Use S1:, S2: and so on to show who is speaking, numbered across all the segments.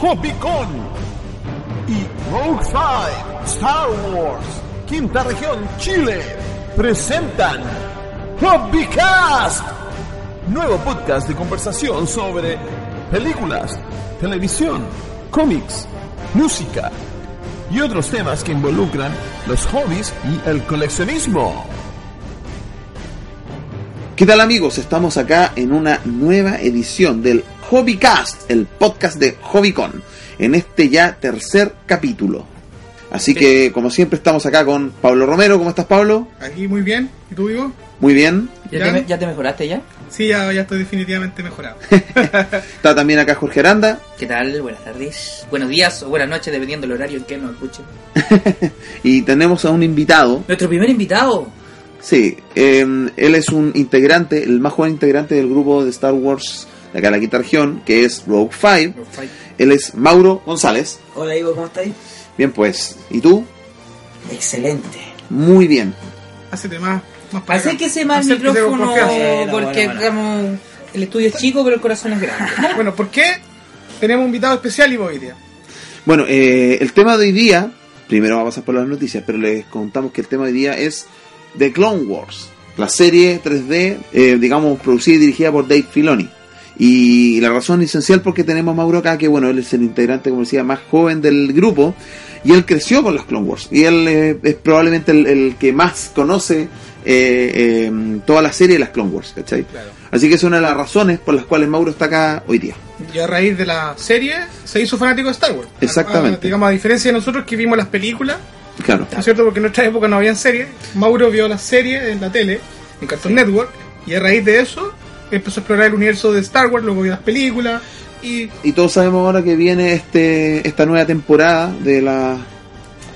S1: Hobbycon y Roadside Star Wars, Quinta Región Chile, presentan Hobbycast, nuevo podcast de conversación sobre películas, televisión, cómics, música y otros temas que involucran los hobbies y el coleccionismo.
S2: ¿Qué tal amigos? Estamos acá en una nueva edición del Hobbycast, el podcast de Hobbycon, en este ya tercer capítulo. Así que, como siempre, estamos acá con Pablo Romero. ¿Cómo estás, Pablo?
S3: Aquí muy bien. ¿Y tú, Vigo?
S2: Muy bien.
S4: ¿Ya,
S3: ¿Ya?
S4: Te, ya te mejoraste ya?
S3: Sí, ya, ya estoy definitivamente mejorado.
S2: Está también acá Jorge Aranda.
S4: ¿Qué tal? Buenas tardes. Buenos días o buenas noches, dependiendo del horario en que nos escuchen.
S2: y tenemos a un invitado.
S4: Nuestro primer invitado.
S2: Sí, eh, él es un integrante, el más joven integrante del grupo de Star Wars de acá en la quinta región, que es Rogue 5. Él es Mauro González.
S5: Hola Ivo, ¿cómo estáis?
S2: Bien, pues. ¿Y tú?
S5: Excelente.
S2: Muy bien.
S3: Hacete más, más para acá.
S4: Acérquese más el micrófono.
S5: Bueno,
S4: porque
S5: bueno, bueno.
S4: digamos, el estudio es chico, pero el corazón es grande.
S3: Bueno, ¿por qué tenemos un invitado especial, Ivo, hoy día?
S2: Bueno, eh, el tema de hoy día, primero vamos a pasar por las noticias, pero les contamos que el tema de hoy día es The Clone Wars, la serie 3D, eh, digamos, producida y dirigida por Dave Filoni. Y la razón esencial porque tenemos a Mauro acá, que bueno, él es el integrante, como decía, más joven del grupo, y él creció con los Clone Wars, y él eh, es probablemente el, el que más conoce eh, eh, toda la serie de las Clone Wars, ¿cachai?
S3: Claro.
S2: Así que es una de las razones por las cuales Mauro está acá hoy día.
S3: Y a raíz de la serie se hizo fanático de Star Wars.
S2: Exactamente.
S3: A- digamos, a diferencia de nosotros que vimos las películas,
S2: Claro.
S3: ¿no es cierto? Porque en nuestra época no habían series. Mauro vio las series en la tele, en Cartoon Network, y a raíz de eso empezó a explorar el universo de Star Wars, luego vio las películas, y
S2: Y todos sabemos ahora que viene este esta nueva temporada de la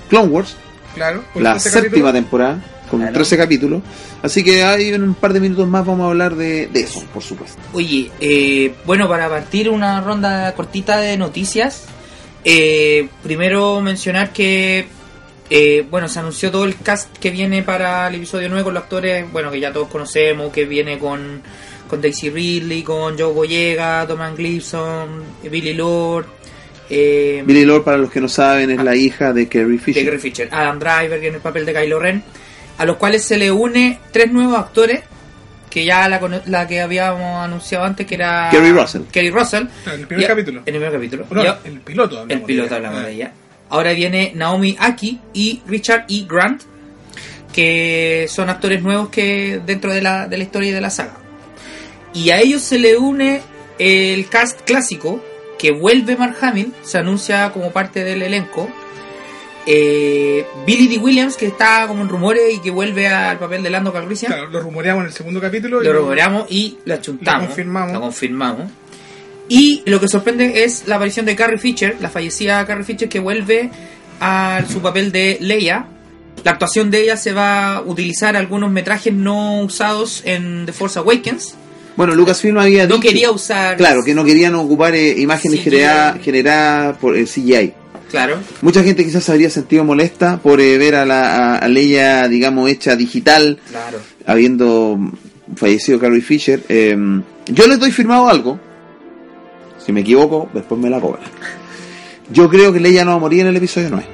S2: Clone Wars,
S3: claro,
S2: la séptima
S3: capítulo-
S2: temporada, con
S5: Claro.
S2: 13 capítulos. Así que ahí en un par de minutos más vamos a hablar de, de eso, por supuesto.
S4: Oye, eh, bueno, para partir una ronda cortita de noticias, eh, primero mencionar que, eh, bueno, se anunció todo el cast que viene para el episodio 9 con los actores, bueno, que ya todos conocemos, que viene con, con Daisy Ridley, con Joe Boyega, Thomas Gleason, Billy Lord, eh,
S2: Billy Lord, para los que no saben, es la hija de Carrie
S4: de
S2: Fisher.
S4: Carrie Fisher, Adam Driver que en el papel de Kylo Ren, a los cuales se le une tres nuevos actores que ya la, cono- la que habíamos anunciado antes que era
S2: Kerry Russell.
S4: Kerry Russell
S3: Claro, en el primer
S4: Ya-
S3: capítulo.
S4: en el primer capítulo
S3: No,
S4: Ya-
S3: el piloto
S4: el piloto
S3: de-
S4: hablamos
S3: Ah.
S4: de ella ahora viene Naomi Aki y Richard E. Grant que son actores nuevos que dentro de la, de la historia y de la saga y a ellos se le une el cast clásico que vuelve Mark Hamill, se anuncia como parte del elenco. Eh, Billy D. Williams, que está como en rumores y que vuelve al papel de Lando Calrissian.
S3: Claro, lo rumoreamos en el segundo capítulo. y
S4: Lo rumoreamos y lo achuntamos.
S3: Lo confirmamos.
S4: Lo confirmamos. Y lo que sorprende es la aparición de Carrie Fisher, la fallecida Carrie Fisher, que vuelve a su papel de Leia. La actuación de ella se va a utilizar algunos metrajes no usados en The Force Awakens.
S2: Bueno, Lucasfilm había
S4: No
S2: dicho-
S4: quería usar.
S2: Claro, que no querían ocupar eh, imágenes
S4: CGI.
S2: generadas generadas por el CGI.
S4: Claro.
S2: Mucha gente quizás se habría sentido molesta por eh, ver a la a, a Leia, digamos, hecha digital,
S4: Claro.
S2: habiendo fallecido Carrie Fisher. Eh, yo les doy firmado algo. Si me equivoco, después me la cobran. Yo creo que Leia no va a morir en el episodio 9.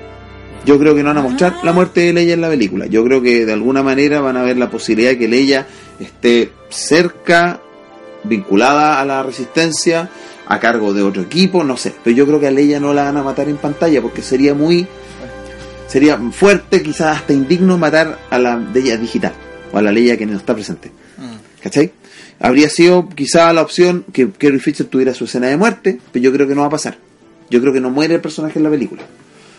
S2: Yo creo que no van a mostrar la muerte de Leia en la película. Yo creo que de alguna manera van a ver la posibilidad de que Leia esté cerca, vinculada a la resistencia, a cargo de otro equipo, no sé. Pero yo creo que a Leia no la van a matar en pantalla porque sería muy. Sería fuerte, quizás hasta indigno matar a la Leia digital o a la Leia que no está presente. ¿Cachai? Habría sido quizá la opción que Carrie Fisher tuviera su escena de muerte, pero yo creo que no va a pasar. Yo creo que no muere el personaje en la película.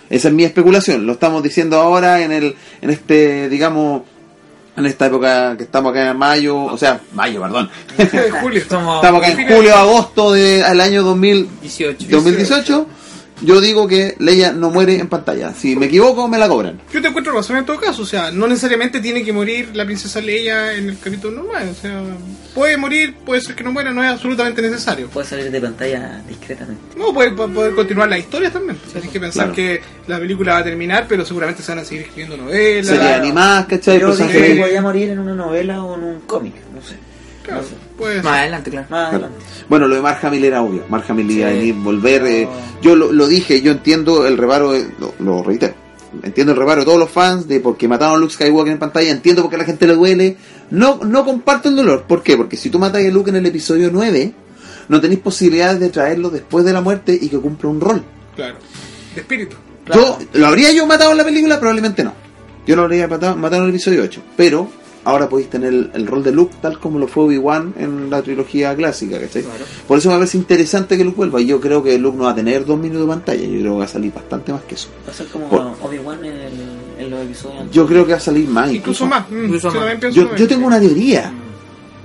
S2: Esa es mi especulación. Lo estamos diciendo ahora en el en este, digamos, en esta época que estamos acá en mayo, o sea, mayo, perdón.
S3: Julio.
S4: Estamos
S2: Estamos acá en julio, agosto del año 2000,
S4: 18.
S2: 2018. Yo digo que Leia no muere en pantalla. Si me equivoco, me la cobran.
S3: Yo te encuentro razón en todo caso, o sea, no necesariamente tiene que morir la princesa Leia en el capítulo normal, o sea, puede morir, puede ser que no muera, no es absolutamente necesario.
S5: Puede salir de pantalla discretamente.
S3: No, puede, puede poder continuar la historia también. O sea, hay que pensar
S2: Claro.
S3: que la película va a terminar, pero seguramente se van a seguir escribiendo novelas.
S2: Serie animada, ¿cachai?
S5: Yo que podía morir en una novela o en un cómic, no sé.
S3: Claro.
S4: Más adelante, claro.
S5: Más
S2: Claro.
S5: adelante.
S2: Bueno, lo de Mark Hamill era obvio. Mark Hamill iba a venir, volver. eh, yo lo, lo dije, yo entiendo el reparo, de- lo, lo reitero. Entiendo el reparo de todos los fans de porque mataron a Luke Skywalker en pantalla. Entiendo porque a la gente le duele. No, no comparto el dolor. ¿Por qué? Porque si tú matas a Luke en el episodio 9, no tenéis posibilidades de traerlo después de la muerte y que cumpla un rol.
S3: Claro. De espíritu.
S2: Yo, ¿Lo habría yo matado en la película? Probablemente no. Yo lo habría matado, matado en el episodio 8. Pero ahora podéis tener el, el rol de Luke tal como lo fue Obi-Wan en la trilogía clásica, ¿cachai?
S4: Claro.
S2: Por eso me parece interesante que Luke vuelva. Y yo creo que Luke no va a tener dos minutos de pantalla. Yo creo que va a salir bastante más que eso.
S5: Va a ser como
S2: Por-
S5: Obi-Wan en, el- en los episodios.
S2: Yo creo que va a salir más.
S3: Incluso más. Mm,
S4: Incluso
S3: yo
S4: más.
S2: tengo una teoría. Y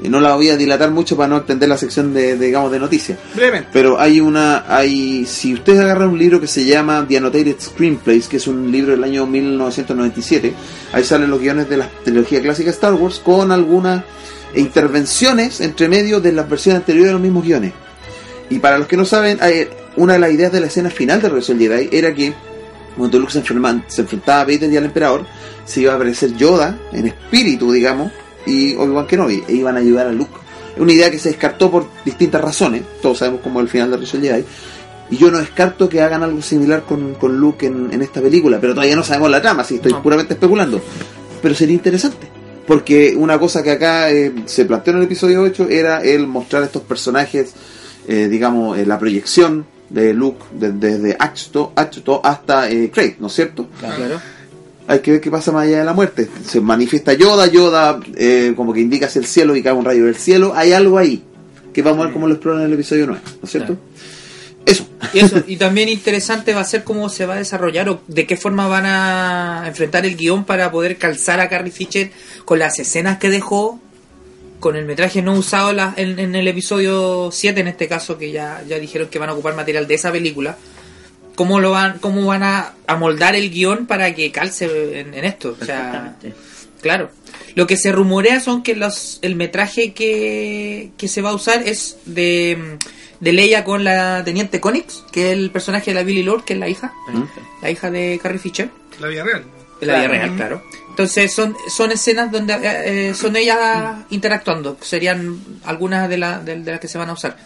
S2: no la voy a dilatar mucho para no extender la sección de, de, digamos, de noticias.
S3: Brevemente.
S2: Pero hay una, hay, si ustedes agarran un libro que se llama The Annotated Screenplays, que es un libro del año 1997, ahí salen los guiones de la trilogía clásica Star Wars con algunas intervenciones entre medio de las versiones anteriores de los mismos guiones. Y para los que no saben, una de las ideas de la escena final de Regreso Jedi era que cuando Luke se, enferma- se enfrentaba a Vader y al Emperador, se iba a aparecer Yoda en espíritu, digamos, y Obi-Wan Kenobi, e iban a ayudar a Luke. Una idea que se descartó por distintas razones, todos sabemos cómo es el final de del Jedi, y yo no descarto que hagan algo similar con, con Luke en, en esta película, pero todavía no sabemos la trama, así estoy
S4: No.
S2: puramente especulando. Pero sería interesante, porque una cosa que acá eh, se planteó en el episodio 8 era el mostrar estos personajes, eh, digamos, eh, la proyección de Luke de- desde Acto, Acto hasta eh, Craig, ¿no es cierto?
S4: Claro.
S2: Hay que ver qué pasa más allá de la muerte. Se manifiesta Yoda, Yoda eh, como que indica hacia el cielo y cae un rayo del cielo. Hay algo ahí que vamos a ver cómo lo exploran en el episodio 9, ¿no es cierto? Eso.
S4: Y, eso, y también interesante va a ser cómo se va a desarrollar o de qué forma van a enfrentar el guion para poder calzar a Carrie Fisher con las escenas que dejó, con el metraje no usado en, la- en- en el episodio 7 en este caso, que ya, ya dijeron que van a ocupar material de esa película. ¿Cómo, lo van, cómo van a amoldar el guion para que calce en, en esto? O sea. Claro. Lo que se rumorea son que los el metraje que, que se va a usar es de, de Leia con la teniente Conix, que es el personaje de la Billy Lord, que es la hija, la hija de Carrie Fisher,
S3: La vida real.
S4: la vida
S5: Claro.
S4: real, claro. Entonces son son escenas donde eh, eh, son ellas interactuando, serían algunas de, la- de, de las que se van a usar.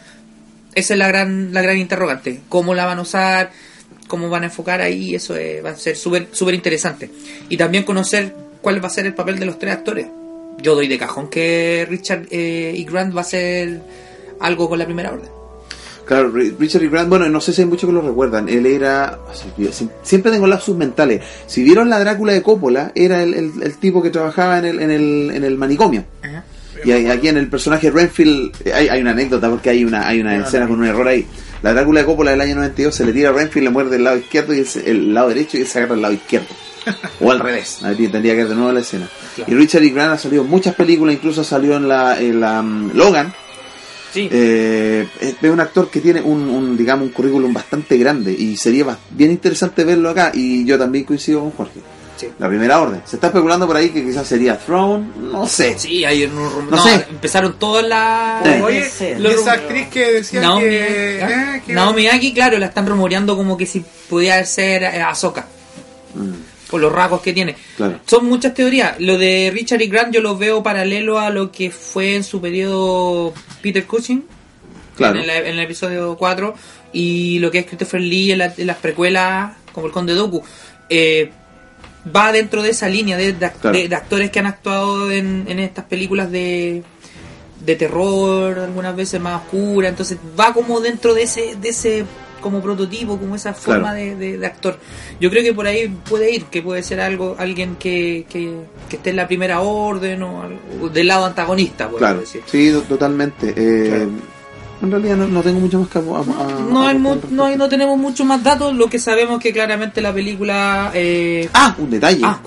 S4: Esa es la gran la gran interrogante, cómo la van a usar, cómo van a enfocar ahí, eso eh, va a ser súper súper interesante. Y también conocer cuál va a ser el papel de los tres actores. Yo doy de cajón que Richard eh, y Grant va a ser algo con la primera orden.
S2: Claro, Ri- Richard E. Grant, bueno, no sé si hay muchos que lo recuerdan. Él era. Siempre tengo lapsus mentales. Si vieron la Drácula de Coppola, era el, el- el tipo que trabajaba en el, en el, en el manicomio. Y aquí en el personaje Renfield eh, hay, hay una anécdota porque hay una, hay una escena con un error ahí. La Drácula de Coppola del año 92 se le tira a Renfield, le muerde el lado izquierdo y se- el lado derecho y él se agarra el lado izquierdo. O al revés, tendría que ver de nuevo la escena. Y Richard E. Grant ha salido en muchas películas, incluso salió en la, en la mm, Logan.
S4: Sí.
S2: Eh, es un actor que tiene un, un, digamos, un currículum bastante grande y sería bien interesante verlo acá. Y yo también coincido con Jorge.
S4: Sí.
S2: La primera orden. Se está especulando por ahí que quizás sería Throne, no sé.
S4: Sí, hay un rum-
S2: No
S4: no,
S2: sé.
S4: empezaron todas las.
S3: Oye,
S5: Sí.
S3: y
S4: Lo-
S3: esa actriz que decía
S4: Naomi,
S3: que, eh, que-
S4: Naomi Aki, claro, la están rumoreando como que si pudiera ser eh, Ahsoka.
S2: Mm,
S4: Por los rasgos que tiene.
S2: claro.
S4: Son muchas teorías. Lo de Richard E. Grant yo lo veo paralelo a lo que fue en su periodo Peter Cushing.
S2: Claro.
S4: En, el, en el episodio 4. Y lo que es Christopher Lee en, la- en las precuelas, como el Conde Doku. Eh, va dentro de esa línea de, de-
S2: Claro.
S4: de- de actores que han actuado en, en estas películas de, de terror, algunas veces más oscura. Entonces va como dentro de ese, de ese como prototipo, como esa forma
S2: Claro.
S4: de, de- de actor. Yo creo que por ahí puede ir, que puede ser algo alguien que, que, que esté en la primera orden o, del lado antagonista, puedo
S2: Claro,
S4: decir.
S2: sí, to- totalmente. Eh,
S4: Claro.
S2: En realidad no, no tengo mucho más que a- a- a-
S4: No, hay mu- no, hay- no tenemos mucho más datos, lo que sabemos que claramente la película... Eh,
S2: Ah, un detalle.
S4: ah.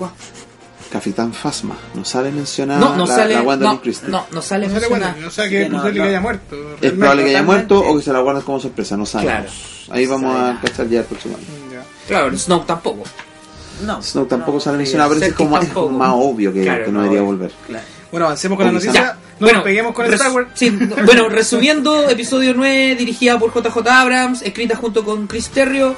S2: Capitán Fasma. No sale mencionada
S4: No, no
S2: la,
S4: sale.
S2: la Gwendolyn
S4: no,
S2: Christie.
S4: no, no sale
S3: No sale
S4: mencionada.
S3: bueno, o sea
S5: Sí
S3: que
S5: que
S3: es
S5: no.
S3: que haya muerto.
S2: Es
S3: realmente.
S2: probable que haya muerto o que se la guarden como sorpresa, no sabemos.
S4: Claro.
S2: Ahí vamos
S5: sabe
S2: a cachar ya el próximo año.
S4: Claro, Snow tampoco.
S5: No,
S2: Snow tampoco
S5: no,
S2: sale
S5: sí,
S2: mencionado, pero es como, es más obvio que,
S4: Claro,
S2: que no debería volver.
S5: Claro.
S3: Bueno, avancemos con la
S2: O quizá-
S3: noticia. No nos peguemos con Star Wars.
S4: sí, no, bueno, resumiendo, episodio 9, dirigida por JJ Abrams, escrita junto con Chris Terrio.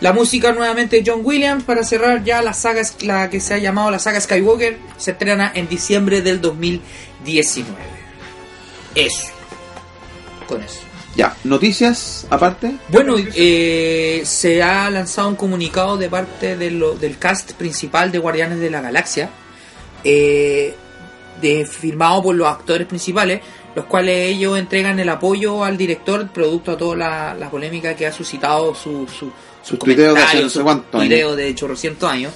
S4: La música nuevamente de John Williams para cerrar ya la saga, la que se ha llamado la saga Skywalker. Se estrena en diciembre del 2019. Eso. Con eso.
S2: Ya, noticias aparte.
S4: Bueno, eh, se ha lanzado un comunicado de parte de lo- del cast principal de Guardianes de la Galaxia, eh, de, firmado por los actores principales, los cuales ellos entregan el apoyo al director, producto a toda la, la polémica que ha suscitado su, su,
S2: Sus de hace
S4: su tuiteo de chorrocientos años.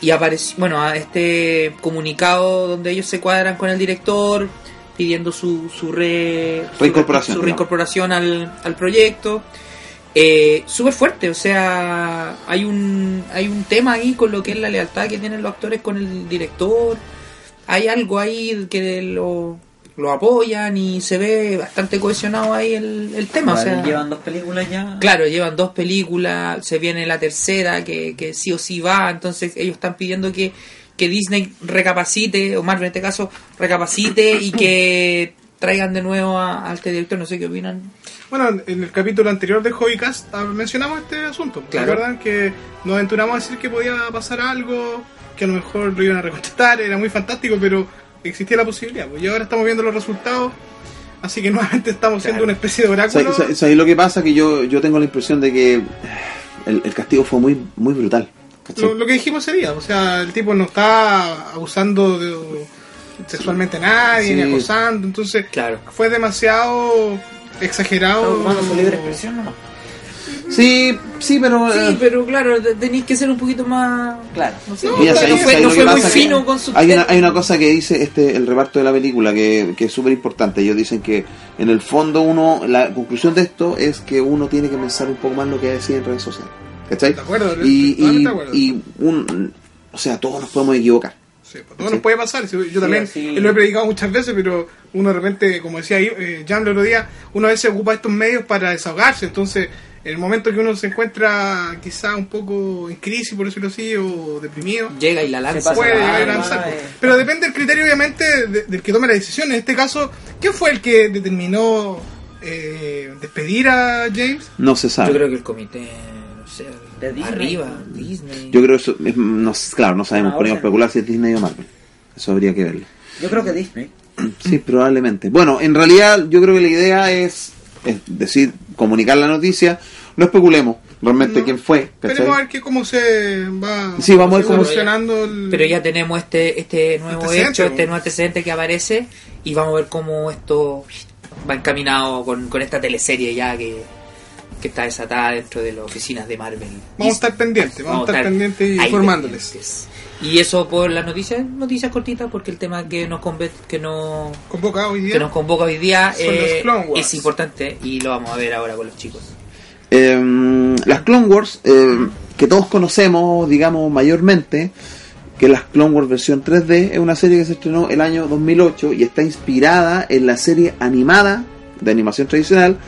S4: Y apareció, bueno, a este comunicado donde ellos se cuadran con el director, pidiendo su, su, re-
S2: Reincorporación,
S4: su reincorporación al, al proyecto. Eh, Súper fuerte, o sea, hay un, hay un tema ahí con lo que es la lealtad que tienen los actores con el director. Hay algo ahí que lo, lo apoyan y se ve bastante cohesionado ahí el, el tema. o sea,
S5: llevan dos películas ya.
S4: Claro, llevan dos películas, se viene la tercera que, que sí o sí va, entonces ellos están pidiendo que, que Disney recapacite, o Marvel en este caso, recapacite y que traigan de nuevo a, a este director, no sé qué opinan.
S3: Bueno, en el capítulo anterior de Hobbycast ah, mencionamos este asunto.
S4: Claro.
S3: ¿Recuerdan que nos aventuramos a decir que podía pasar algo, que a lo mejor lo iban a recontestar, era muy fantástico, pero existía la posibilidad. Pues, y ahora estamos viendo los resultados, así que nuevamente estamos siendo
S4: Claro.
S3: una especie de oráculo.
S2: ¿Sabes sabes lo que pasa? Que yo, yo tengo la impresión de que el, el castigo fue muy, muy brutal.
S3: Lo, lo que dijimos ese día, o sea, el tipo no está abusando de- sexualmente a nadie,
S2: Sí.
S3: ni acosando, entonces
S4: Claro.
S3: fue demasiado exagerado.
S5: Ocupando su libre expresión nomás.
S2: Sí, sí, pero...
S4: Sí,
S2: eh,
S4: pero claro, te- tenéis que ser un poquito más...
S5: Claro.
S4: No sé,
S3: No,
S2: Mira,
S4: no,
S2: ¿sabes-
S4: fue, no fue muy fino con su...
S2: hay una, hay una cosa que dice este el reparto de la película que, que es súper importante. Ellos dicen que en el fondo uno, la conclusión de esto es que uno tiene que pensar un poco más lo que decir en redes sociales. ¿Cachai?
S3: De acuerdo,
S2: Y, y,
S3: de acuerdo.
S2: y un, o sea, todos nos podemos equivocar.
S3: Sí, pues, todo nos puede pasar. sí, Yo también
S5: así-
S3: lo he predicado muchas veces, pero uno de repente, como decía ahí, eh, Jan el otro día, uno a veces ocupa estos medios para desahogarse. Entonces, en el momento que uno se encuentra quizá un poco en crisis, por decirlo así, o deprimido,
S4: Llega y la lanza.
S3: puede
S5: nada,
S3: llegar a
S5: nada,
S3: lanzar. Pero depende del criterio, obviamente, de- del que tome la decisión. En este caso, ¿quién fue el que determinó eh, despedir a James?
S2: No se sabe.
S4: Yo creo que el comité, no sé,
S5: De Disney.
S4: arriba, Disney.
S2: Yo creo eso, es- no, claro, no sabemos,
S5: Ah,
S2: podemos
S5: orden.
S2: especular si es Disney o Marvel. Eso habría que verlo.
S5: Yo creo que Disney.
S2: Sí, probablemente. Bueno, en realidad yo creo que la idea es, es decir, comunicar la noticia. No especulemos realmente
S3: No.
S2: quién fue. ¿cachai?
S3: Esperemos a ver que cómo se va
S2: Sí, vamos a ver cómo-
S3: evolucionando el-
S4: Pero ya tenemos este este nuevo hecho, este nuevo antecedente que aparece y vamos a ver cómo esto va encaminado con, con esta teleserie ya que, que está desatada dentro de las oficinas de Marvel.
S3: Vamos a estar pendientes, vamos, a estar pendientes y informándoles.
S4: pendientes. Y eso por las noticias, noticias cortitas porque el tema que nos conve- que no
S3: Convoca hoy día.
S4: que nos convoca hoy día
S3: Son los
S4: eh,
S3: Clone Wars.
S4: es importante y lo vamos a ver ahora con los chicos.
S2: Eh, las Clone Wars, eh, que todos conocemos, digamos, mayormente, que las Clone Wars versión 3D, es una serie que se estrenó el año 2008 y está inspirada en la serie animada de animación tradicional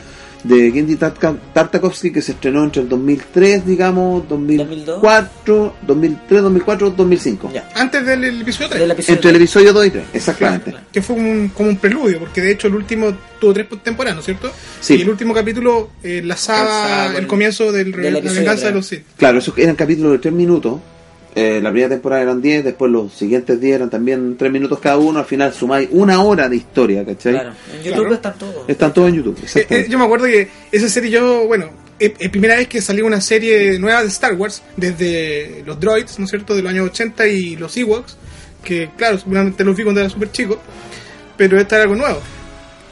S2: de Gendy Tartakovsky que se estrenó entre el 2003, digamos, 2004, 2003, 2004, 2005.
S5: Ya.
S3: Antes del el episodio 3.
S5: Del episodio
S2: Entre el episodio 2 y 3, exactamente.
S3: Que fue un- como un preludio, porque de hecho el último tuvo tres temporadas, ¿no es cierto?
S2: Sí.
S3: Y el último capítulo eh, enlazaba
S4: con-
S3: el comienzo del,
S5: del
S3: la venganza de
S5: tres.
S3: los Sith.
S2: Claro, esos eran capítulos de 3 minutos. Eh, la primera temporada eran 10, después los siguientes 10 eran también 3 minutos cada uno. Al final sumáis una hora de historia, ¿cachai?
S5: Claro. En YouTube
S3: Claro.
S5: están todos.
S2: Están todos en YouTube.
S3: Eh, eh, yo me acuerdo que esa serie yo, bueno, es es primera vez que salió una serie nueva de Star Wars, desde los droids, ¿no es cierto?, de los años 80 y los Ewoks, que claro, seguramente los vi cuando era súper chico, pero esta era algo nuevo.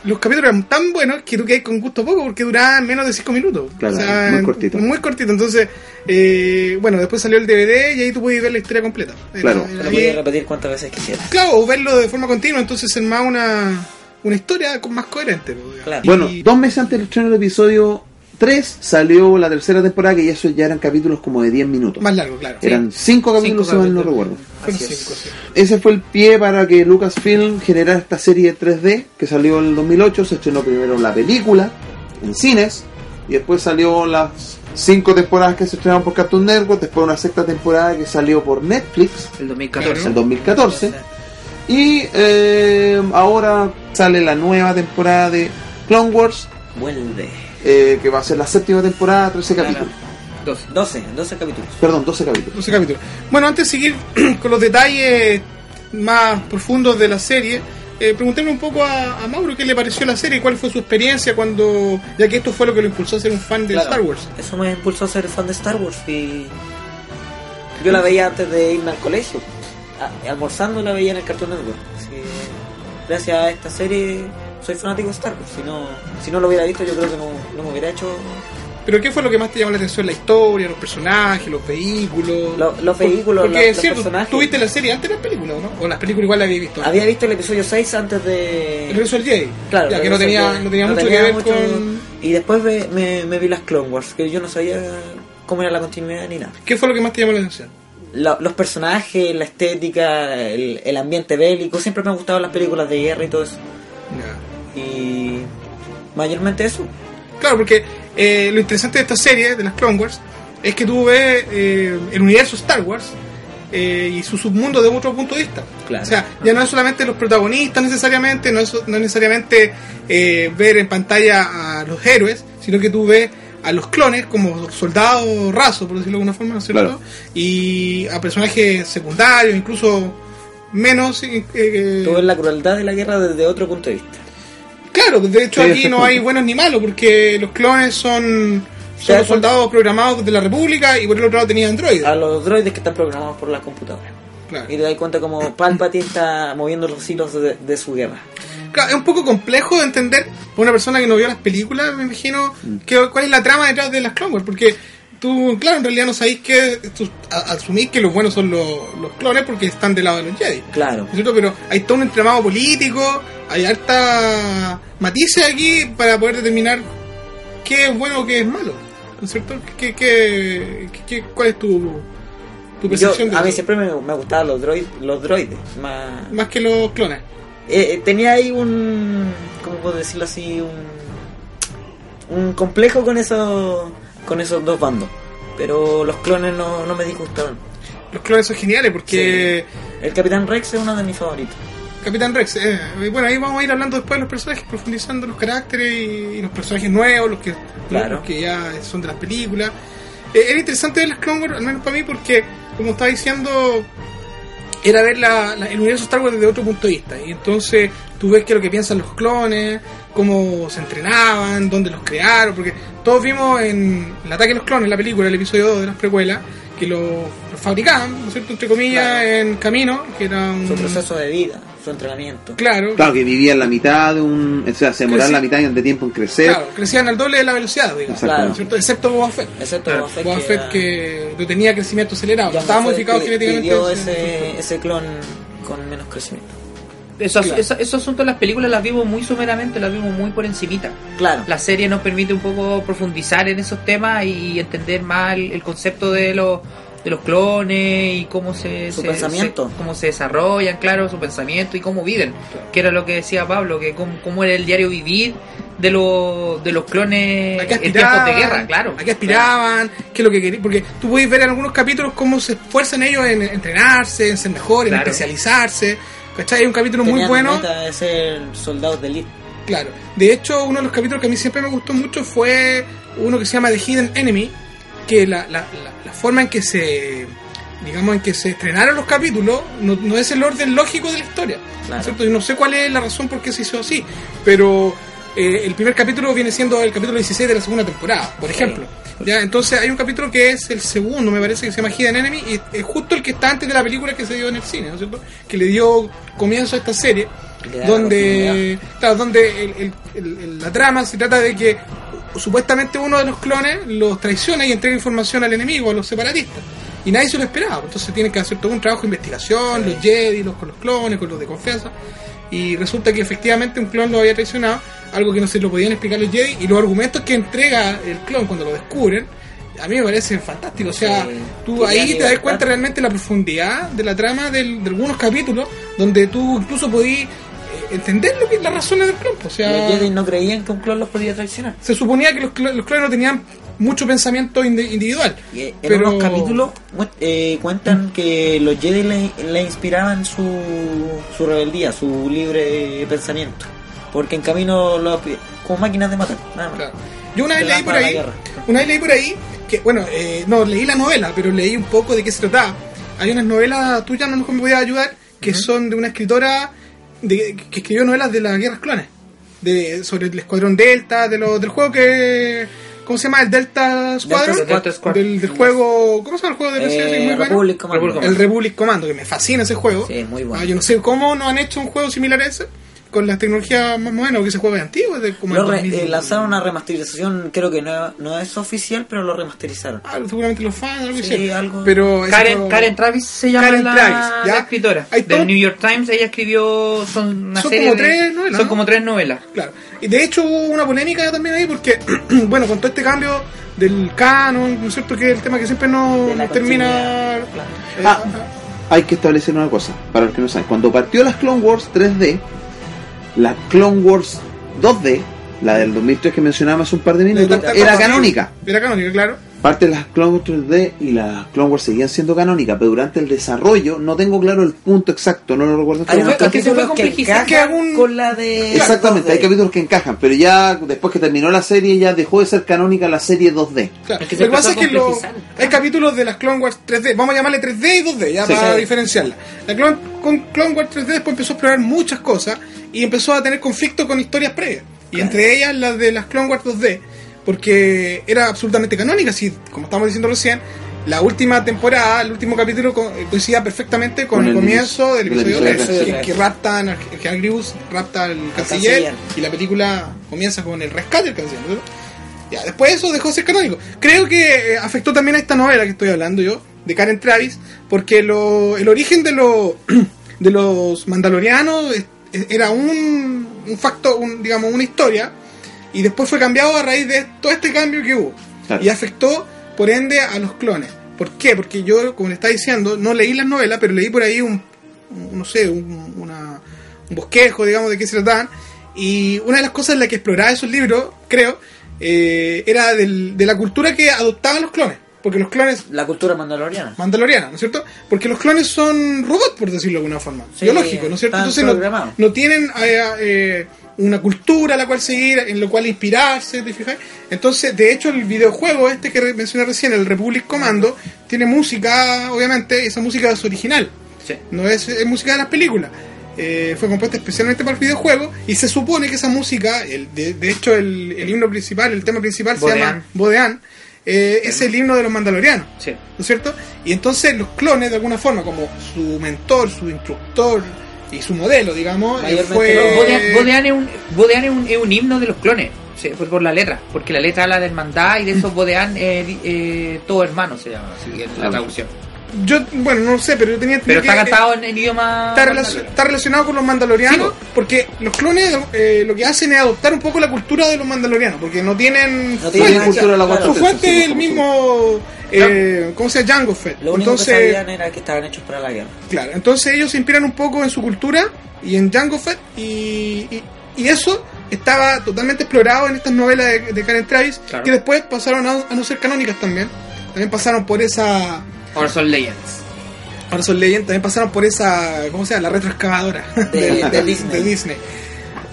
S3: Los capítulos eran tan buenos que tú quedas con gusto poco porque duraban menos de 5 minutos.
S2: Claro, muy cortito.
S3: Muy cortito. Entonces, eh, bueno, después salió el DVD y ahí tú podías ver la historia completa. Era-
S2: Claro.
S3: era
S5: Lo
S3: bien-
S5: podía repetir cuantas veces quisieras.
S3: Claro, o verlo de forma continua, entonces es más una, una historia con- más coherente. pues.
S5: Claro.
S2: Bueno,
S3: Y-
S2: dos meses antes del estreno del episodio 3 salió la tercera temporada, que ya, eso ya eran capítulos como de 10 minutos.
S3: Más largo, claro.
S2: Eran 5 capítulos, si mal no recuerdo.
S3: Fueron
S5: Así es.
S3: cinco, sí.
S2: Ese fue el pie para que Lucasfilm generara esta serie 3D que salió en el 2008. Se estrenó primero la película en cines y después salió las cinco temporadas que se estrenaron por Cartoon Network. Después una sexta temporada que salió por Netflix
S4: El 2014.
S2: en 2014. Y eh, ahora sale la nueva temporada de Clone Wars
S5: Vuelve.
S2: Eh, que va a ser la séptima temporada, 13
S5: Claro.
S2: capítulos.
S4: 12.
S5: 12, 12 capítulos.
S2: Perdón, 12 capítulos.
S3: 12 capítulos. Bueno, antes de seguir con los detalles más profundos de la serie, eh, preguntarle un poco a, a Mauro qué le pareció la serie, cuál fue su experiencia cuando, ya que esto fue lo que lo impulsó a ser un fan de
S5: Claro.
S3: Star Wars.
S5: Eso me impulsó a ser fan de Star Wars y yo la veía antes de irme al colegio. A- almorzando la veía en el Cartoon Network. Así gracias a esta serie soy fanático de Star Wars. Si no, si no lo hubiera visto yo creo que no, no me hubiera hecho...
S3: Pero ¿qué fue lo que más te llamó la atención? La historia, los personajes, los vehículos.
S5: Lo- los vehículos,
S3: Porque
S5: la-
S3: es
S5: los
S3: cierto,
S5: personajes.
S3: tú viste la serie antes de las películas, ¿no? O las películas igual las habías visto.
S5: Había visto el episodio 6 antes de...
S3: El regreso del Jedi.
S5: Claro,
S3: ya que no tenía, no tenía
S5: no
S3: mucho
S5: tenía
S3: que ver
S5: mucho-
S3: con.
S5: Y después me, me- me vi las Clone Wars, que yo no sabía cómo era la continuidad ni nada.
S3: ¿Qué fue lo que más te llamó la atención?
S5: La- los personajes, la estética, el, el ambiente bélico, siempre me han gustado las películas de guerra y todo eso. Y mayormente eso.
S3: Claro, porque eh, lo interesante de esta serie, de las Clone Wars, es que tú ves eh, el universo Star Wars eh, y su submundo de otro punto de vista.
S5: Claro.
S3: O sea, ya no es solamente los protagonistas necesariamente, no es, no es necesariamente eh, ver en pantalla a los héroes, sino que tú ves a los clones como soldados rasos, por decirlo de alguna forma, ¿no es cierto?
S2: Claro.
S3: Y a personajes secundarios, incluso menos... eh, eh,
S5: Tú ves la crueldad de la guerra desde otro punto de vista.
S3: Claro, de hecho
S2: Sí,
S3: aquí no hay buenos ni malos, porque los clones son, los soldados programados de la República y por el otro lado tenían androides.
S5: A los droides que están programados por la computadora.
S3: Claro.
S5: Y te das cuenta como Palpatine está moviendo los hilos de, de su guerra.
S3: Claro, es un poco complejo de entender por una persona que no vio las películas, me imagino, que, cuál es la trama detrás de las Clone Wars, porque tú, claro, en realidad no sabéis que, tú a- asumís que los buenos son los, los clones porque están del lado de los Jedi.
S5: Claro.
S3: ¿no es cierto? Pero hay todo un entramado político, hay harta matices aquí para poder determinar qué es bueno o qué es malo. ¿No es cierto? ¿Qué, qué, qué- cuál es tu, tu
S5: Yo,
S3: percepción de
S5: a mí
S3: eso?
S5: siempre me, me gustaban los, droid, los droides. Más,
S3: Más que los clones.
S5: Eh, eh, tenía ahí un cómo puedo decirlo así un un complejo con esos con esos dos bandos pero los clones no, no me disgustaban
S3: Los clones son geniales porque
S5: el Capitán Rex es uno de mis favoritos
S3: Capitán Rex, eh, bueno, ahí vamos a ir hablando después de los personajes, profundizando los caracteres y, y los personajes nuevos, los que,
S5: Claro.
S3: los que ya son de las películas. Eh, era interesante ver las Clone Wars, al menos para mí, porque, como estaba diciendo, era ver la- la- el universo Star Wars desde otro punto de vista. Y entonces tú ves que lo que piensan los clones, cómo se entrenaban, dónde los crearon, porque todos vimos en el ataque de los clones, la película, el episodio 2 de las precuelas, que los, fabricaban, ¿no es cierto?, entre comillas,
S5: Claro.
S3: en camino, que era un...
S5: su proceso de vida su entrenamiento
S3: Claro,
S2: Claro, que vivía en la mitad de un. O sea, se demoraba
S3: Creci-
S2: la mitad de tiempo en crecer.
S3: Claro, crecían al doble de la velocidad, digamos.
S2: Exactamente.
S3: ¿no es cierto? Excepto Boba Fett.
S5: excepto Boba Fett,
S3: Boba
S5: que
S3: Fett que tenía crecimiento acelerado,
S5: ya
S3: estaba modificado genéticamente. ese,
S5: ese clon con menos crecimiento
S4: Esos,
S3: Claro.
S4: esos, esos asuntos las películas las vimos muy someramente, las vimos muy por encimita.
S5: claro
S4: La serie nos permite un poco profundizar en esos temas y entender más el, el concepto de los de los clones y cómo se,
S5: Su
S4: se-
S5: pensamiento.
S4: se- cómo se desarrollan, claro, su pensamiento y cómo viven, que era lo que decía Pablo, que cómo, cómo era el diario vivir de los de los clones
S3: ¿A qué
S4: en tiempos de guerra, claro.
S3: ¿A qué aspiraban? ¿Qué es lo que querían? Porque tú puedes ver en algunos capítulos cómo se esfuerzan ellos en entrenarse, en ser mejores, en
S4: Claro.
S3: especializarse. ¿Cachai? Hay un capítulo muy bueno.
S5: meta de ser soldados de elite
S3: Claro. De hecho, uno de los capítulos que a mí siempre me gustó mucho fue uno que se llama The Hidden Enemy, que la, la, la, la forma en que se digamos en que se estrenaron los capítulos no, no es el orden lógico de la historia. ¿no es
S5: Claro.
S3: cierto? Y no sé cuál es la razón por qué se hizo así, pero eh, el primer capítulo viene siendo el capítulo 16 de la segunda temporada, por ejemplo. Ya, entonces hay un capítulo que es el segundo, me parece que se llama Hidden Enemy, y es justo el que está antes de la película que se dio en el cine, ¿no es cierto? Que le dio comienzo a esta serie, donde, claro, donde el- el- el- el- la trama se trata de que supuestamente uno de los clones los traiciona y entrega información al enemigo, a los separatistas. Y nadie se lo esperaba, entonces tienen que hacer todo un trabajo de investigación, los Jedi, los con los clones, con los de confianza. Y resulta que efectivamente un clon lo había traicionado. algo que no se lo podían explicar los Jedi, y los argumentos que entrega el clon cuando lo descubren, a mí me parecen fantásticos. O sea,
S5: Sí.
S3: tú ahí te das cuenta realmente la profundidad de la trama del- de algunos capítulos, donde tú incluso podías eh, entender lo que las razones del clon. pues, O sea,
S5: Los Jedi no creían que un clon los podía traicionar.
S3: se suponía que los, cl- los clones no tenían mucho pensamiento indi- individual.
S5: Y en
S3: Pero-
S5: unos capítulos eh, cuentan que los Jedi le, le inspiraban su, su rebeldía, su libre pensamiento. Porque en camino los como máquinas de matar, nada más.
S3: Claro. Yo una vez leí por ahí, una vez leí por ahí, que bueno, eh, no leí la novela, pero leí un poco de qué se trataba. Hay unas novelas tuyas, no me podías ayudar, que son de una escritora de, que escribió novelas de las guerras clones, de, sobre el escuadrón Delta, de lo, del juego que, ¿cómo se llama? El Delta Squadron,
S5: Delta-
S4: Delta Squad.
S3: del, del juego, ¿cómo se llama el juego de PC?
S5: Eh,
S3: Muy bueno.
S5: Republic Commando.
S4: Republic
S3: El Republic Commando, que me fascina ese juego.
S5: Sí, muy bueno.
S3: Ah, yo no sé cómo no han hecho un juego similar a ese, con las tecnologías más modernas, juego es antiguo, es de como el
S5: Lo re-
S3: 2000.
S5: eh, lanzaron una remasterización, creo que no, no es oficial, pero lo remasterizaron.
S3: Ah, seguramente los fans, algo
S5: Sí, algo.
S3: Pero
S4: Karen, Karen Travis se llama
S3: Karen
S4: la,
S3: Travis, ¿ya?
S4: la escritora
S3: Hay
S4: del
S3: todo-
S4: New York Times. Ella escribió son una
S3: Son
S4: serie
S3: como
S4: de-
S3: tres novelas,
S4: Son
S3: ¿no?
S4: como tres novelas.
S3: Claro. Y de hecho hubo una polémica también ahí porque, bueno, con todo este cambio del canon, ¿no es cierto? Que es el tema que siempre no, termina... eh,
S2: Ah, hay que establecer una cosa, para los que no saben. Cuando partió las Clone Wars 3D, la Clone Wars 2D, la del 2003 que mencionamos hace un par de minutos, era canónica.
S3: Era canónica, claro.
S2: Parte de las Clone Wars 3D y las Clone Wars seguían siendo canónicas, pero durante el desarrollo no tengo claro el punto exacto, no lo recuerdo.
S5: Hay
S2: momento.
S4: que se fue
S5: capítulos
S4: complejizando.
S5: con la de...
S2: Exactamente, hay
S5: 2D.
S2: capítulos que encajan, pero ya después que terminó la serie ya dejó de ser canónica la serie 2D.
S3: Claro.
S4: Es que se
S3: Lo que pasa es que lo- hay capítulos de las Clone Wars 3D, vamos a llamarle 3D y 2D, ya
S2: Sí,
S3: para
S2: sí.
S3: diferenciarla. La Clone, con Clone Wars 3D después empezó a explorar muchas cosas y empezó a tener conflicto con historias previas. Y entre ellas las de las Clone Wars 2D, porque era absolutamente canónica, así como estamos diciendo recién. La última temporada, el último capítulo eh, coincidía perfectamente con,
S2: Con
S3: el,
S2: el
S3: comienzo del
S2: del
S3: episodio
S2: episodio
S3: 3,
S5: tres.
S3: que, que raptan, general Grievous rapta al canciller,
S5: canciller.
S3: y la película comienza con el rescate del canciller. ¿no? Ya, después de eso dejó de ser canónico. Creo que eh, afectó también a esta novela que estoy hablando yo, de Karen Travis, porque lo, el origen de, lo, de los mandalorianos era un, un facto, un, digamos, una historia, y después fue cambiado a raíz de todo este cambio que hubo.
S2: Claro.
S3: Y afectó, por ende, a los clones. ¿Por qué? Porque yo, como le estaba diciendo, no leí las novelas, pero leí por ahí un, un- no sé, un, una- un bosquejo, digamos, de qué se trataban. Y una de las cosas en las que exploraba esos libros, creo, eh, era del- de la cultura que adoptaban los clones. Porque los clones
S5: La cultura mandaloriana.
S3: mandaloriana, ¿no es cierto? Porque los clones son robots, por decirlo de alguna forma.
S5: Sí,
S3: biológicos, ¿no es cierto? Entonces no, no tienen eh, eh, una cultura a la cual seguir, en lo cual inspirarse, ¿te fijas? Entonces, de hecho, el videojuego este que mencioné recién, el Republic Commando, tiene música, obviamente, esa música es original.
S4: Sí.
S3: No es, es música de las películas. Eh, fue compuesta especialmente para el videojuego y se supone que esa música, el, de, de hecho el, el himno principal, el tema principal se llama Bodean, eh, es el himno de los mandalorianos.
S4: Sí.
S3: ¿no es cierto? Y entonces los clones, de alguna forma, como su mentor, su instructor y su modelo, digamos, eh, fue...
S4: Bodean, es, un, Bodean es, un, es un himno de los clones, sí, por, por la letra, porque la letra habla de hermandad y de esos Bodean, eh, eh, todo hermano se llama, así es la
S2: Ah.
S4: traducción.
S3: Yo, bueno, no sé, pero yo tenía
S4: Pero está
S3: que,
S4: cantado en, en idioma.
S3: está, relac-
S4: mandaloriano.
S3: está relacionado con los mandalorianos,
S4: Sí,
S3: porque los clones eh, lo que hacen es adoptar un poco la cultura de los mandalorianos, porque no tienen
S5: No tienen
S2: cultura de la
S3: su fuente es el mismo, eh, ¿cómo se llama? Jango Fett.
S5: Lo único
S3: Entonces,
S5: que sabían era que estaban hechos para la guerra.
S3: Claro, entonces ellos se inspiran un poco en su cultura y en Jango Fett y, y, y eso estaba totalmente explorado en estas novelas de, de Karen Travis
S4: Claro.
S3: que después pasaron a, a no ser canónicas también. También pasaron por esa...
S4: Ahora son Legends.
S3: Ahora son leyendas, también pasaron por esa... ¿Cómo se llama? La retroexcavadora
S5: De- de Disney.
S3: de Disney.